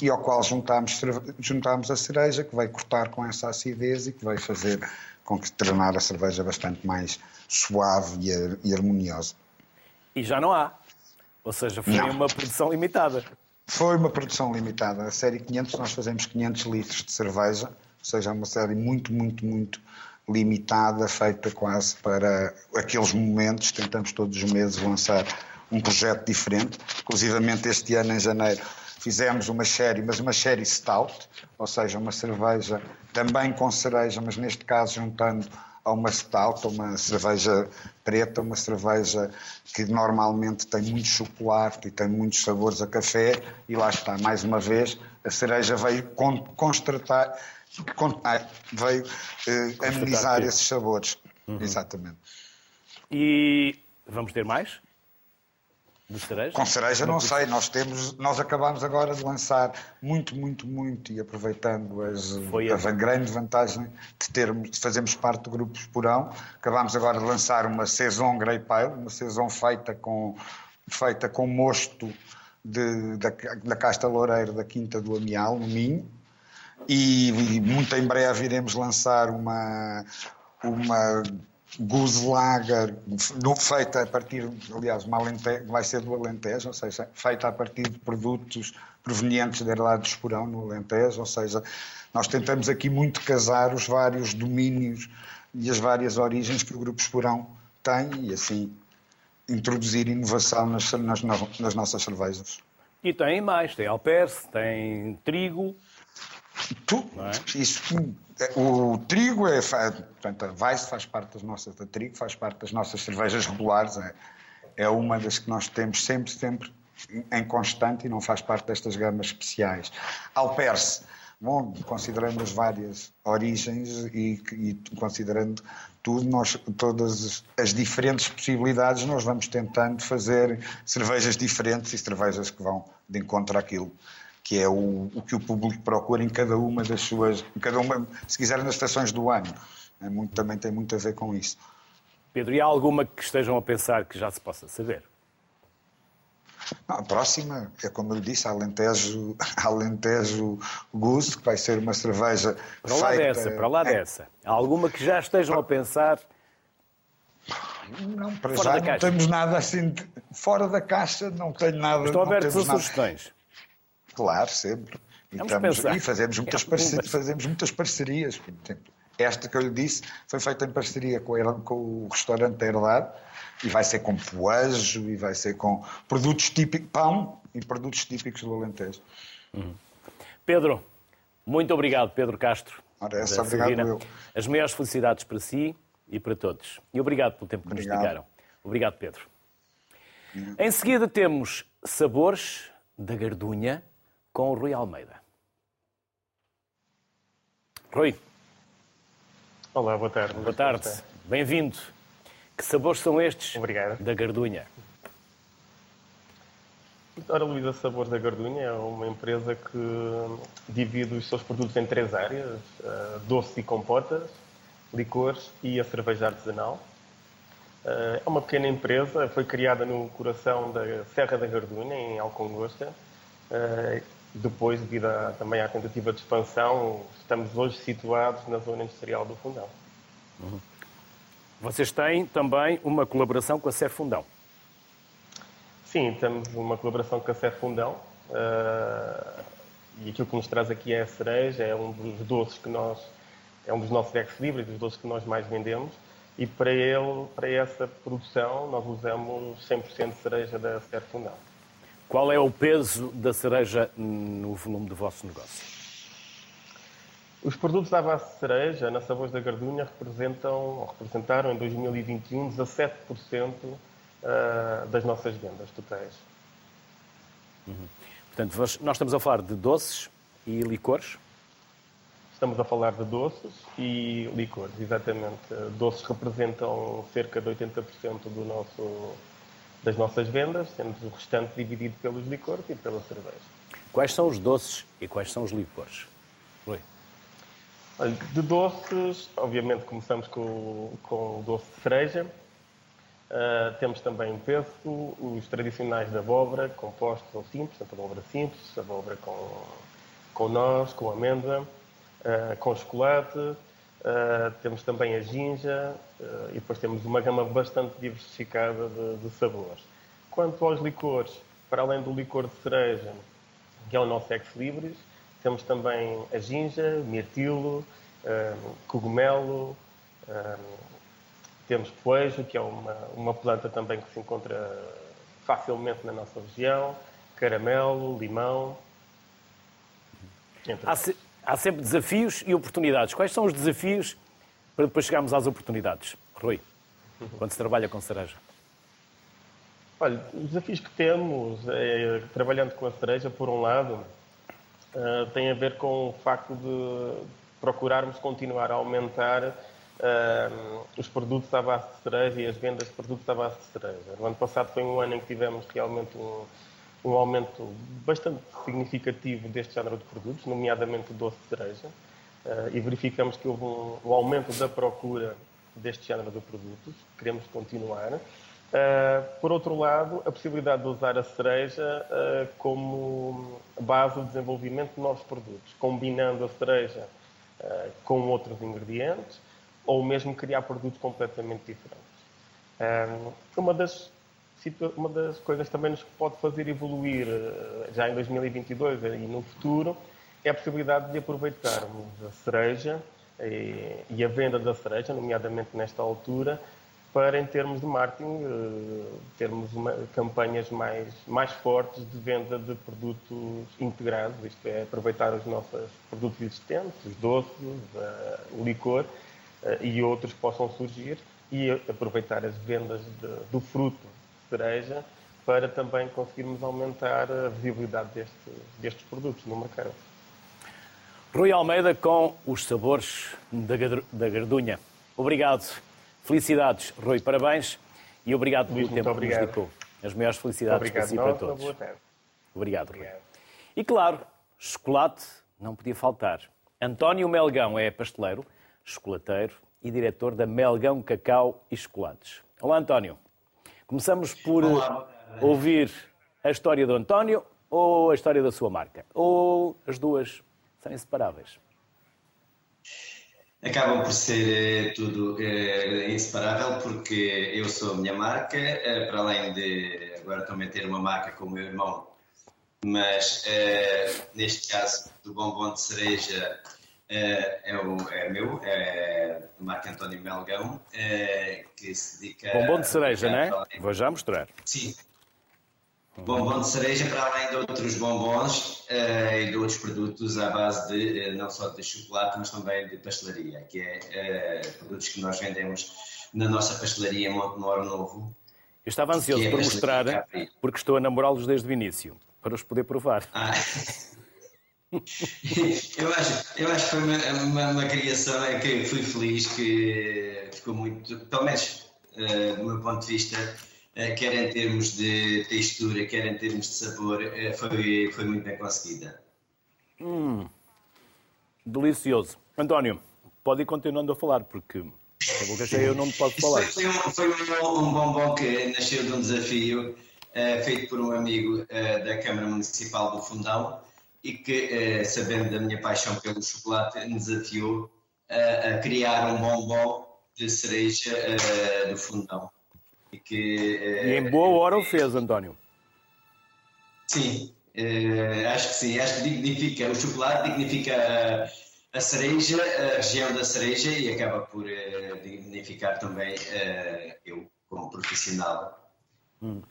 Speaker 6: e ao qual juntamos, juntamos a cereja, que vai cortar com essa acidez e que vai fazer com que tornar a cerveja bastante mais suave e, e harmoniosa.
Speaker 1: E já não há. Ou seja, foi não. uma produção limitada.
Speaker 6: Foi uma produção limitada. A série 500, nós fazemos 500 litros de cerveja ou seja, é uma série muito, muito, muito limitada, feita quase para aqueles momentos. Tentamos todos os meses lançar um projeto diferente. Inclusivamente este ano, em janeiro, fizemos uma série, mas uma série stout, ou seja, uma cerveja também com cereja, mas neste caso juntando a uma stout, uma cerveja preta, uma cerveja que normalmente tem muito chocolate e tem muitos sabores a café, e lá está, mais uma vez, a cereja veio constatar, veio eh, amenizar esses sabores. Uhum. Exatamente.
Speaker 1: E vamos ter mais? De cereja?
Speaker 6: Com cereja não sei, nós temos, nós acabamos agora de lançar muito, muito, muito e aproveitando as, a, a grande vantagem de termos, de fazermos parte do grupo Esporão, acabamos agora de lançar uma saison Grey Pale, uma saison feita com feita com mosto de, da, da Casta Loureiro da Quinta do Amial, no Minho, e, e muito em breve iremos lançar uma uma Goose Lager, feita a partir, aliás, uma Alentejo, vai ser do Alentejo, ou seja, feita a partir de produtos provenientes da herdade do Esporão, no Alentejo, ou seja, nós tentamos aqui muito casar os vários domínios e as várias origens que o Grupo Esporão tem e assim introduzir inovação nas, nas, nas nossas cervejas.
Speaker 1: E tem mais, tem alperce, tem trigo.
Speaker 6: Tu, é? Isso o trigo é, portanto, a Weiss faz parte das nossas, trigo faz parte das nossas cervejas regulares, é, é uma das que nós temos sempre, sempre em constante e não faz parte destas gamas especiais. Alperce, bom, considerando as várias origens e, e considerando tudo, nós, todas as diferentes possibilidades, nós vamos tentando fazer cervejas diferentes e cervejas que vão de encontro àquilo que é o, o que o público procura em cada uma das suas, em cada uma, se quiser, nas estações do ano. É muito, também tem muito a ver com isso.
Speaker 1: Pedro, e há alguma que estejam a pensar que já se possa saber?
Speaker 6: Não, a próxima é como eu disse, a Alentejo, Alentejo Goose, que vai ser uma cerveja.
Speaker 1: Para lá feita... dessa, para lá é... dessa. Há alguma que já estejam a pensar?
Speaker 6: Não, para fora já não temos nada assim. De... Fora da caixa, não tenho nada.
Speaker 1: Estão abertos a sugestões.
Speaker 6: Claro, sempre. E, estamos, e fazemos, muitas parcerias, fazemos muitas parcerias. Esta que eu lhe disse foi feita em parceria com, a, com o restaurante da Herdade e vai ser com poejo e vai ser com produtos típicos, pão e produtos típicos do Alentejo.
Speaker 1: Uhum. Pedro, muito obrigado, Pedro Castro.
Speaker 6: Ora, essa, obrigado eu.
Speaker 1: As maiores felicidades para si e para todos. E obrigado pelo tempo que obrigado. nos dedicaram. Obrigado, Pedro. Uhum. Em seguida temos Sabores da Gardunha, com o Rui Almeida. Rui.
Speaker 7: Olá, boa tarde.
Speaker 1: Boa tarde. Bem-vindo. Que sabores são estes
Speaker 7: Obrigado.
Speaker 1: da Gardunha?
Speaker 7: Ora, Luísa Sabores da Gardunha é uma empresa que divide os seus produtos em três áreas: uh, doces e compotas, licores e a cerveja artesanal. Uh, é uma pequena empresa, foi criada no coração da Serra da Gardunha, em Alcongosta, uh, depois, devido a, também à tentativa de expansão, estamos hoje situados na zona industrial do Fundão. Uhum.
Speaker 1: Vocês têm também uma colaboração com a CEF Fundão?
Speaker 7: Sim, temos uma colaboração com a CEF Fundão. Uh, e aquilo que nos traz aqui é a cereja, é um dos doces que nós, é um dos nossos ex-libris, dos doces que nós mais vendemos. E para ele, para essa produção, nós usamos 100% de cereja da CEF Fundão.
Speaker 1: Qual é o peso da cereja no volume do vosso negócio?
Speaker 7: Os produtos da base de cereja na Sabores da Gardunha representam, representaram em 2021 17% ah, das nossas vendas totais.
Speaker 1: Uhum. Portanto, nós estamos a falar de doces e licores?
Speaker 7: Estamos a falar de doces e licores, exatamente. Doces representam cerca de 80% do nosso das nossas vendas, temos o restante dividido pelos licores e pela cerveja.
Speaker 1: Quais são os doces e quais são os licores? Rui.
Speaker 7: De doces, obviamente começamos com, com o doce de cereja. Uh, temos também o pêssego, os tradicionais da abóbora, compostos ou simples, portanto, abóbora simples, abóbora com, com noz, com amêndoa, uh, com chocolate, Uh, temos também a ginja uh, e depois temos uma gama bastante diversificada de, de, sabores. Quanto aos licores, para além do licor de cereja, que é o nosso ex-libris, Temos também a ginja, mirtilo, cogumelo, temos poejo, que é uma, uma planta também que se encontra facilmente na nossa região, caramelo, limão.
Speaker 1: Há, se, há, sempre desafios e oportunidades. Quais são os desafios para depois chegarmos às oportunidades? Rui, quando se trabalha com cereja?
Speaker 7: Olha, os desafios que temos, é, trabalhando com a cereja, por um lado, uh, tem a ver com o facto de procurarmos continuar a aumentar uh, os produtos à base de cereja e as vendas de produtos à base de cereja. No ano passado foi um ano em que tivemos realmente um, um aumento bastante significativo deste género de produtos, nomeadamente o doce de cereja, uh, e verificamos que houve um, um aumento da procura deste género de produtos. Queremos continuar. Uh, por outro lado, a possibilidade de usar a cereja uh, como base de desenvolvimento de novos produtos, combinando a cereja com outros ingredientes ou mesmo criar produtos completamente diferentes. uma, das, uma das coisas também nos pode fazer evoluir já em 2022 e no futuro é a possibilidade de aproveitarmos a cereja e, e a venda da cereja, nomeadamente nesta altura, para, em termos de marketing, eh, termos uma, campanhas mais, mais fortes de venda de produtos integrados, isto é, aproveitar os nossos produtos existentes, os doces, eh, o licor eh, e outros que possam surgir, e aproveitar as vendas de, do fruto cereja para também conseguirmos aumentar a visibilidade destes, destes produtos no mercado.
Speaker 1: Rui Almeida com os sabores da gardunha. Obrigado Felicidades, Rui, parabéns e obrigado pelo tempo que nos dedicou. As maiores felicidades
Speaker 7: obrigado.
Speaker 1: para si e para todos. Obrigado, Rui. E claro, chocolate não podia faltar. António Melgão é pasteleiro, chocolateiro e diretor da Melgão Cacau e Chocolates. Olá, António. Começamos por Olá. ouvir a história do António ou a história da sua marca? Ou as duas são inseparáveis?
Speaker 8: acabam por ser eh, tudo eh, inseparável porque eu sou a minha marca, eh, para além de agora também ter uma marca com o meu irmão, mas neste caso do bombom de cereja é, o, é meu, é a marca António Melgão, que se dedica.
Speaker 1: Bombom de cereja, não é? Vou já mostrar.
Speaker 8: Sim, Bombom de cereja, para além de outros bombons uh, e de outros produtos à base de uh, não só de chocolate, mas também de pastelaria, que é uh, produtos que nós vendemos na nossa pastelaria em Montemoro Novo.
Speaker 1: Eu estava ansioso é por mostrar, porque estou a namorá-los desde o início, para os poder provar. Ah.
Speaker 8: eu, acho, eu acho que foi uma, uma, uma, criação é que fui feliz, que ficou muito, pelo menos do meu ponto de vista, eh, quer em termos de textura, quer em termos de sabor, eh, foi, foi muito bem conseguida.
Speaker 1: Hum, delicioso. António, pode ir continuando a falar, porque a boca cheia eu não me posso falar.
Speaker 8: Foi, um, foi um, um bombom que nasceu de um desafio uh, feito por um amigo uh, da Câmara Municipal do Fundão e que, uh, sabendo da minha paixão pelo chocolate, me desafiou a criar um bombom de cereja do Fundão.
Speaker 1: E, que, e em boa hora o fez, António.
Speaker 8: Sim, eh, acho que sim. Acho que dignifica, o chocolate dignifica a cereja, a região da cereja e acaba por eh, dignificar também eh, eu como profissional.
Speaker 1: Hum.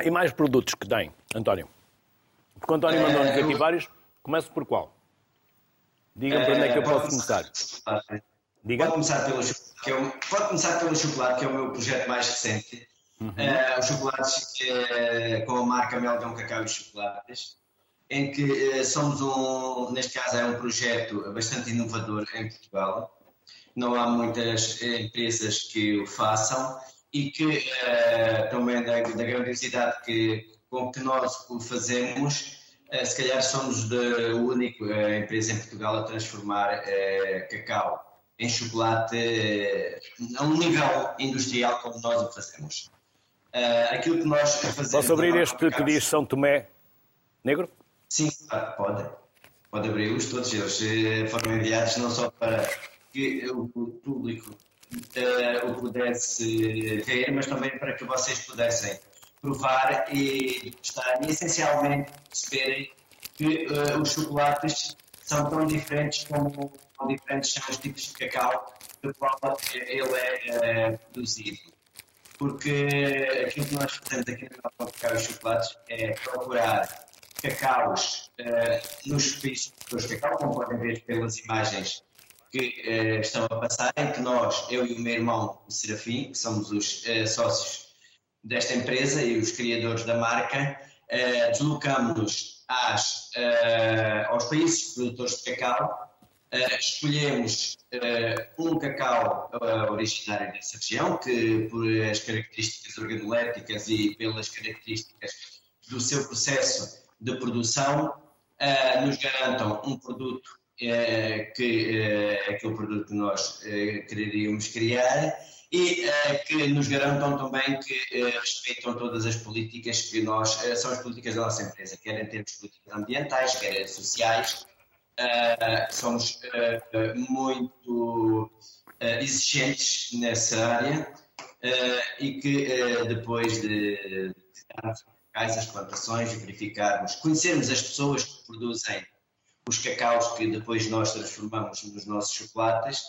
Speaker 1: E mais produtos que tem, António? Porque o António mandou-nos aqui vários. Começo por qual? Diga-me para onde é que eu posso começar.
Speaker 8: Diga. Pode começar pelo chocolate que é o, pode começar pelo chocolate, que é o meu projeto mais recente. Uhum. Uh, os chocolates uh, com a marca Melgão Cacau e Chocolates, em que uh, somos um, neste caso é um projeto bastante inovador em Portugal. Não há muitas empresas que o façam e que também da, da grandiosidade que, com que nós o fazemos, se calhar somos a única empresa em Portugal a transformar cacau em chocolate eh, a um nível industrial como nós o fazemos. Aquilo que nós fazemos.
Speaker 1: Posso abrir este que diz São Tomé Negro?
Speaker 8: Sim, pode. Pode abri-los, todos eles eh, foram enviados não só para que o público o pudesse ver, mas também para que vocês pudessem provar e estar e essencialmente perceberem que uh, os chocolates são tão diferentes como tão diferentes são os tipos de cacau do qual ele é uh, produzido. Porque aquilo que nós fazemos aqui no Cacau Cacau e Chocolates é procurar cacaus uh, nos países de cacau, como podem ver pelas imagens que uh, estão a passar, em que nós, eu e o meu irmão, o Serafim, que somos os uh, sócios desta empresa e os criadores da marca, uh, deslocamos-nos aos países produtores de cacau, escolhemos um cacau originário dessa região, que por as características organoléticas e pelas características do seu processo de produção, nos garantam um produto eh, que é aquele produto que nós eh, quereríamos criar e que nos garantam também que respeitam todas as políticas que nós, são as políticas da nossa empresa, quer em termos políticas ambientais, quer sociais. somos muito exigentes nessa área e que depois de, de as plantações, verificarmos, conhecermos as pessoas que produzem os cacaus que depois nós transformamos nos nossos chocolates,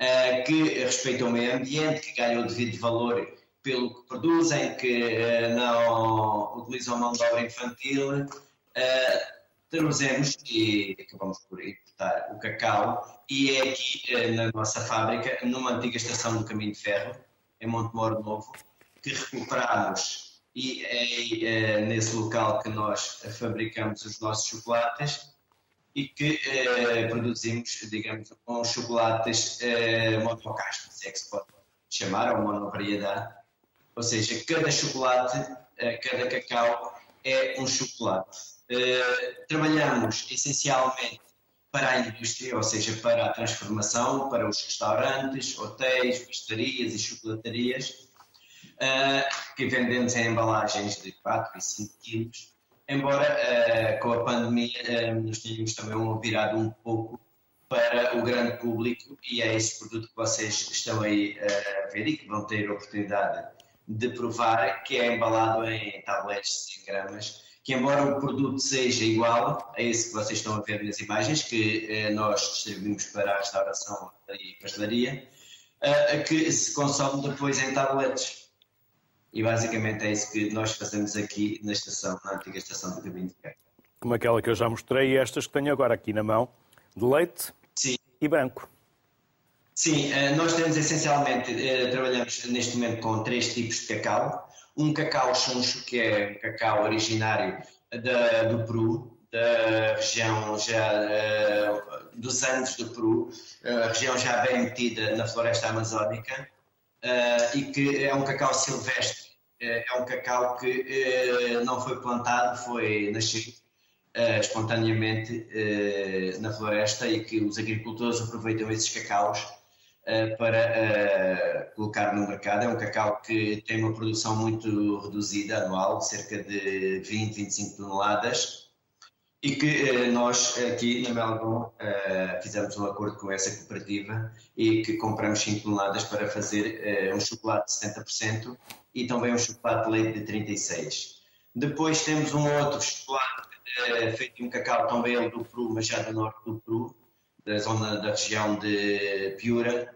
Speaker 8: uh, que respeitam o meio ambiente, que ganham o devido valor pelo que produzem, que uh, não utilizam mão de obra infantil. Uh, traduzemos e acabamos por importar o cacau e é aqui na nossa fábrica, numa antiga estação do Caminho de Ferro, em Montemor Novo, que recuperamos e é, é nesse local que nós fabricamos os nossos chocolates e que eh, produzimos, digamos, com chocolates eh, se é que se pode chamar, ou monovariedade. Ou seja, cada chocolate, eh, cada cacau é um chocolate. Eh, trabalhamos essencialmente para a indústria, ou seja, para a transformação, para os restaurantes, hotéis, pastarias e chocolatarias, uh, que vendemos em embalagens de 4 e 5 quilos embora uh, com a pandemia uh, nos tenhamos também virado um pouco para o grande público e é esse produto que vocês estão aí uh, a ver e que vão ter a oportunidade de provar, que é embalado em tabletes de 100 gramas, que embora o produto seja igual a esse que vocês estão a ver nas imagens, que nós distribuímos para a restauração e pastelaria, que se consome depois em tabletes. E basicamente é isso que nós fazemos aqui na estação, na antiga estação do Caminho de Ferro.
Speaker 1: Como aquela que eu já mostrei e estas que tenho agora aqui na mão, de leite
Speaker 8: Sim.
Speaker 1: e branco.
Speaker 8: Sim, eh, nós temos essencialmente, eh, trabalhamos neste momento com três tipos de cacau. Um cacau chuncho, que é um cacau originário da, do Peru, da região já eh, dos Andes do Peru, a região já bem metida na floresta amazónica, e que é um cacau silvestre é, é um cacau que eh, não foi plantado, foi nascido eh, espontaneamente eh, na floresta e que os agricultores aproveitam esses cacaus para colocar no mercado. É um cacau que tem uma produção muito reduzida anual, cerca de 20, 25 toneladas, e que nós aqui na Melbourne fizemos um acordo com essa cooperativa e que compramos 5 toneladas para fazer um chocolate de 70% e também um chocolate de leite de 36. Depois temos um outro chocolate feito de um cacau também ele do Peru, mas já do norte do Peru, da zona da região de Piura,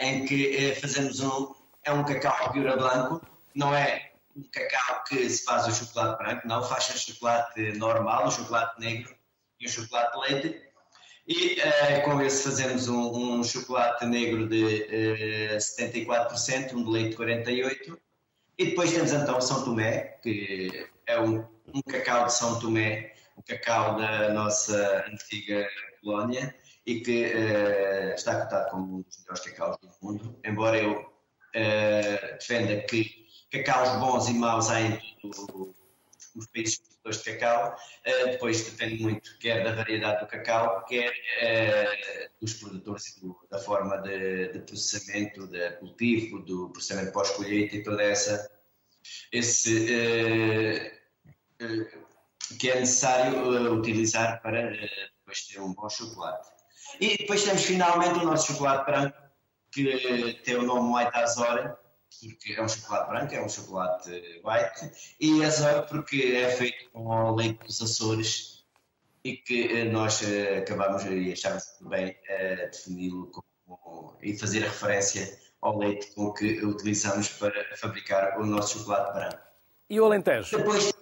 Speaker 8: em que fazemos um, é um cacau Piura branco, não é um cacau que se faz o chocolate branco, não, faz o chocolate normal, o chocolate negro e o chocolate de leite. E uh, com esse fazemos um, um chocolate negro de uh, 74%, um de leite 48%. E depois temos então São Tomé, que é um, um cacau de São Tomé, um cacau da nossa antiga colónia e que uh, está cotado como um dos melhores cacaus do mundo. Embora eu defenda que cacaus bons e maus há em todo os países produtores de cacau, uh, depois depende muito quer da variedade do cacau, quer uh, dos produtores da forma de, de, processamento, de cultivo, do processamento pós-colheita e toda essa esse uh, que é necessário utilizar para depois ter um bom chocolate. E depois temos finalmente o nosso chocolate branco, que tem o nome White Azora, porque é um chocolate branco, é um chocolate white, e azul porque é feito com leite dos Açores, e que nós acabamos e achámos bem defini-lo e fazer a referência ao leite com que utilizamos para fabricar o nosso chocolate branco.
Speaker 1: E o Alentejo?
Speaker 8: Depois,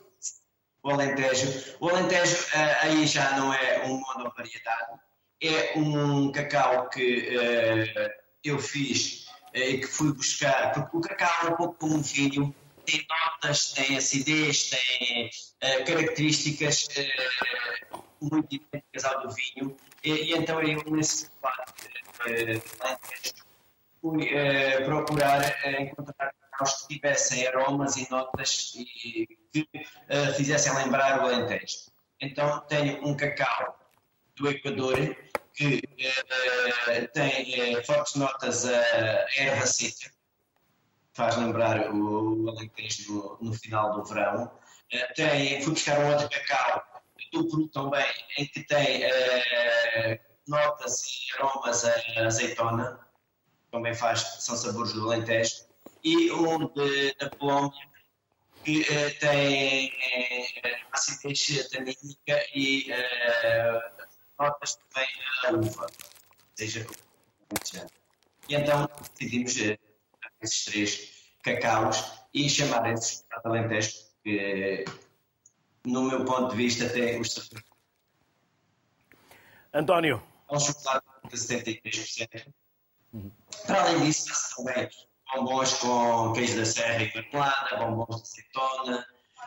Speaker 8: o Alentejo. O Alentejo aí já não é um monovariedade, é um cacau que eu fiz e que fui buscar, porque o cacau é um pouco como um vinho, tem notas, tem acidez, tem uh, características uh, muito idênticas ao do vinho, e, e então eu nesse debate uh, fui procurar encontrar cacaus que tivessem aromas e notas e que fizessem lembrar o Alentejo. Então tenho um cacau do Equador que tem fortes notas a erva seca, faz lembrar o Alentejo no, no final do verão. Uh, tem, fui buscar um outro cacau do Peru também, em que tem uh, notas e aromas a azeitona, também faz, são sabores do Alentejo, e um de, da Colômbia, que uh, tem uh, acidez tanínica e notas também a uva, seja e então decidimos esses três cacaus e chamarem-se chocolate alentejo, que no meu ponto de vista tem os
Speaker 1: António.
Speaker 8: É um chocolate de 73%. Uhum. Para além disso, também bombons com queijo da serra e marmelada, bombons de azeitona,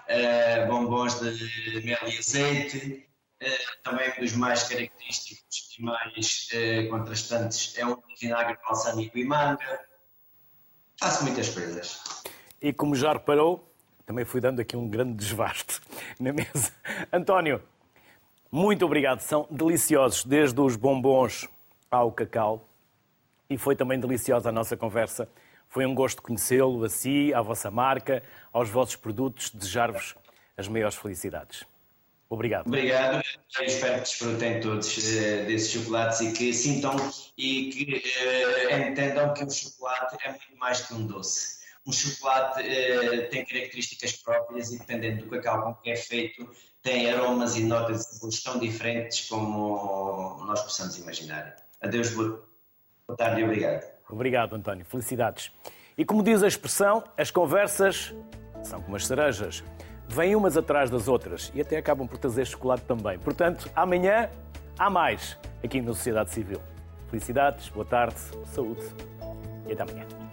Speaker 8: uh, bombons de mel e azeite. Uh, também um dos mais característicos e mais uh, contrastantes é um vinagre balsâmico e manga. Faço muitas coisas.
Speaker 1: E como já reparou, também fui dando aqui um grande desvaste na mesa. António, muito obrigado. São deliciosos, desde os bombons ao cacau. E foi também deliciosa a nossa conversa. Foi um gosto conhecê-lo, a si, à vossa marca, aos vossos produtos. Desejar-vos as maiores felicidades. Obrigado.
Speaker 8: Obrigado. Eu espero que desfrutem todos uh, desses chocolates e que sintam e que uh, entendam que o chocolate é muito mais que um doce. Um chocolate uh, tem características próprias e dependendo do cacau com que é feito, tem aromas e notas tão diferentes como nós possamos imaginar. Adeus, boa tarde e obrigado.
Speaker 1: Obrigado, António. Felicidades. E como diz a expressão, as conversas são como as cerejas vêm umas atrás das outras e até acabam por trazer chocolate também. Portanto, amanhã há mais aqui na Sociedade Civil. Felicidades, boa tarde, saúde e até amanhã.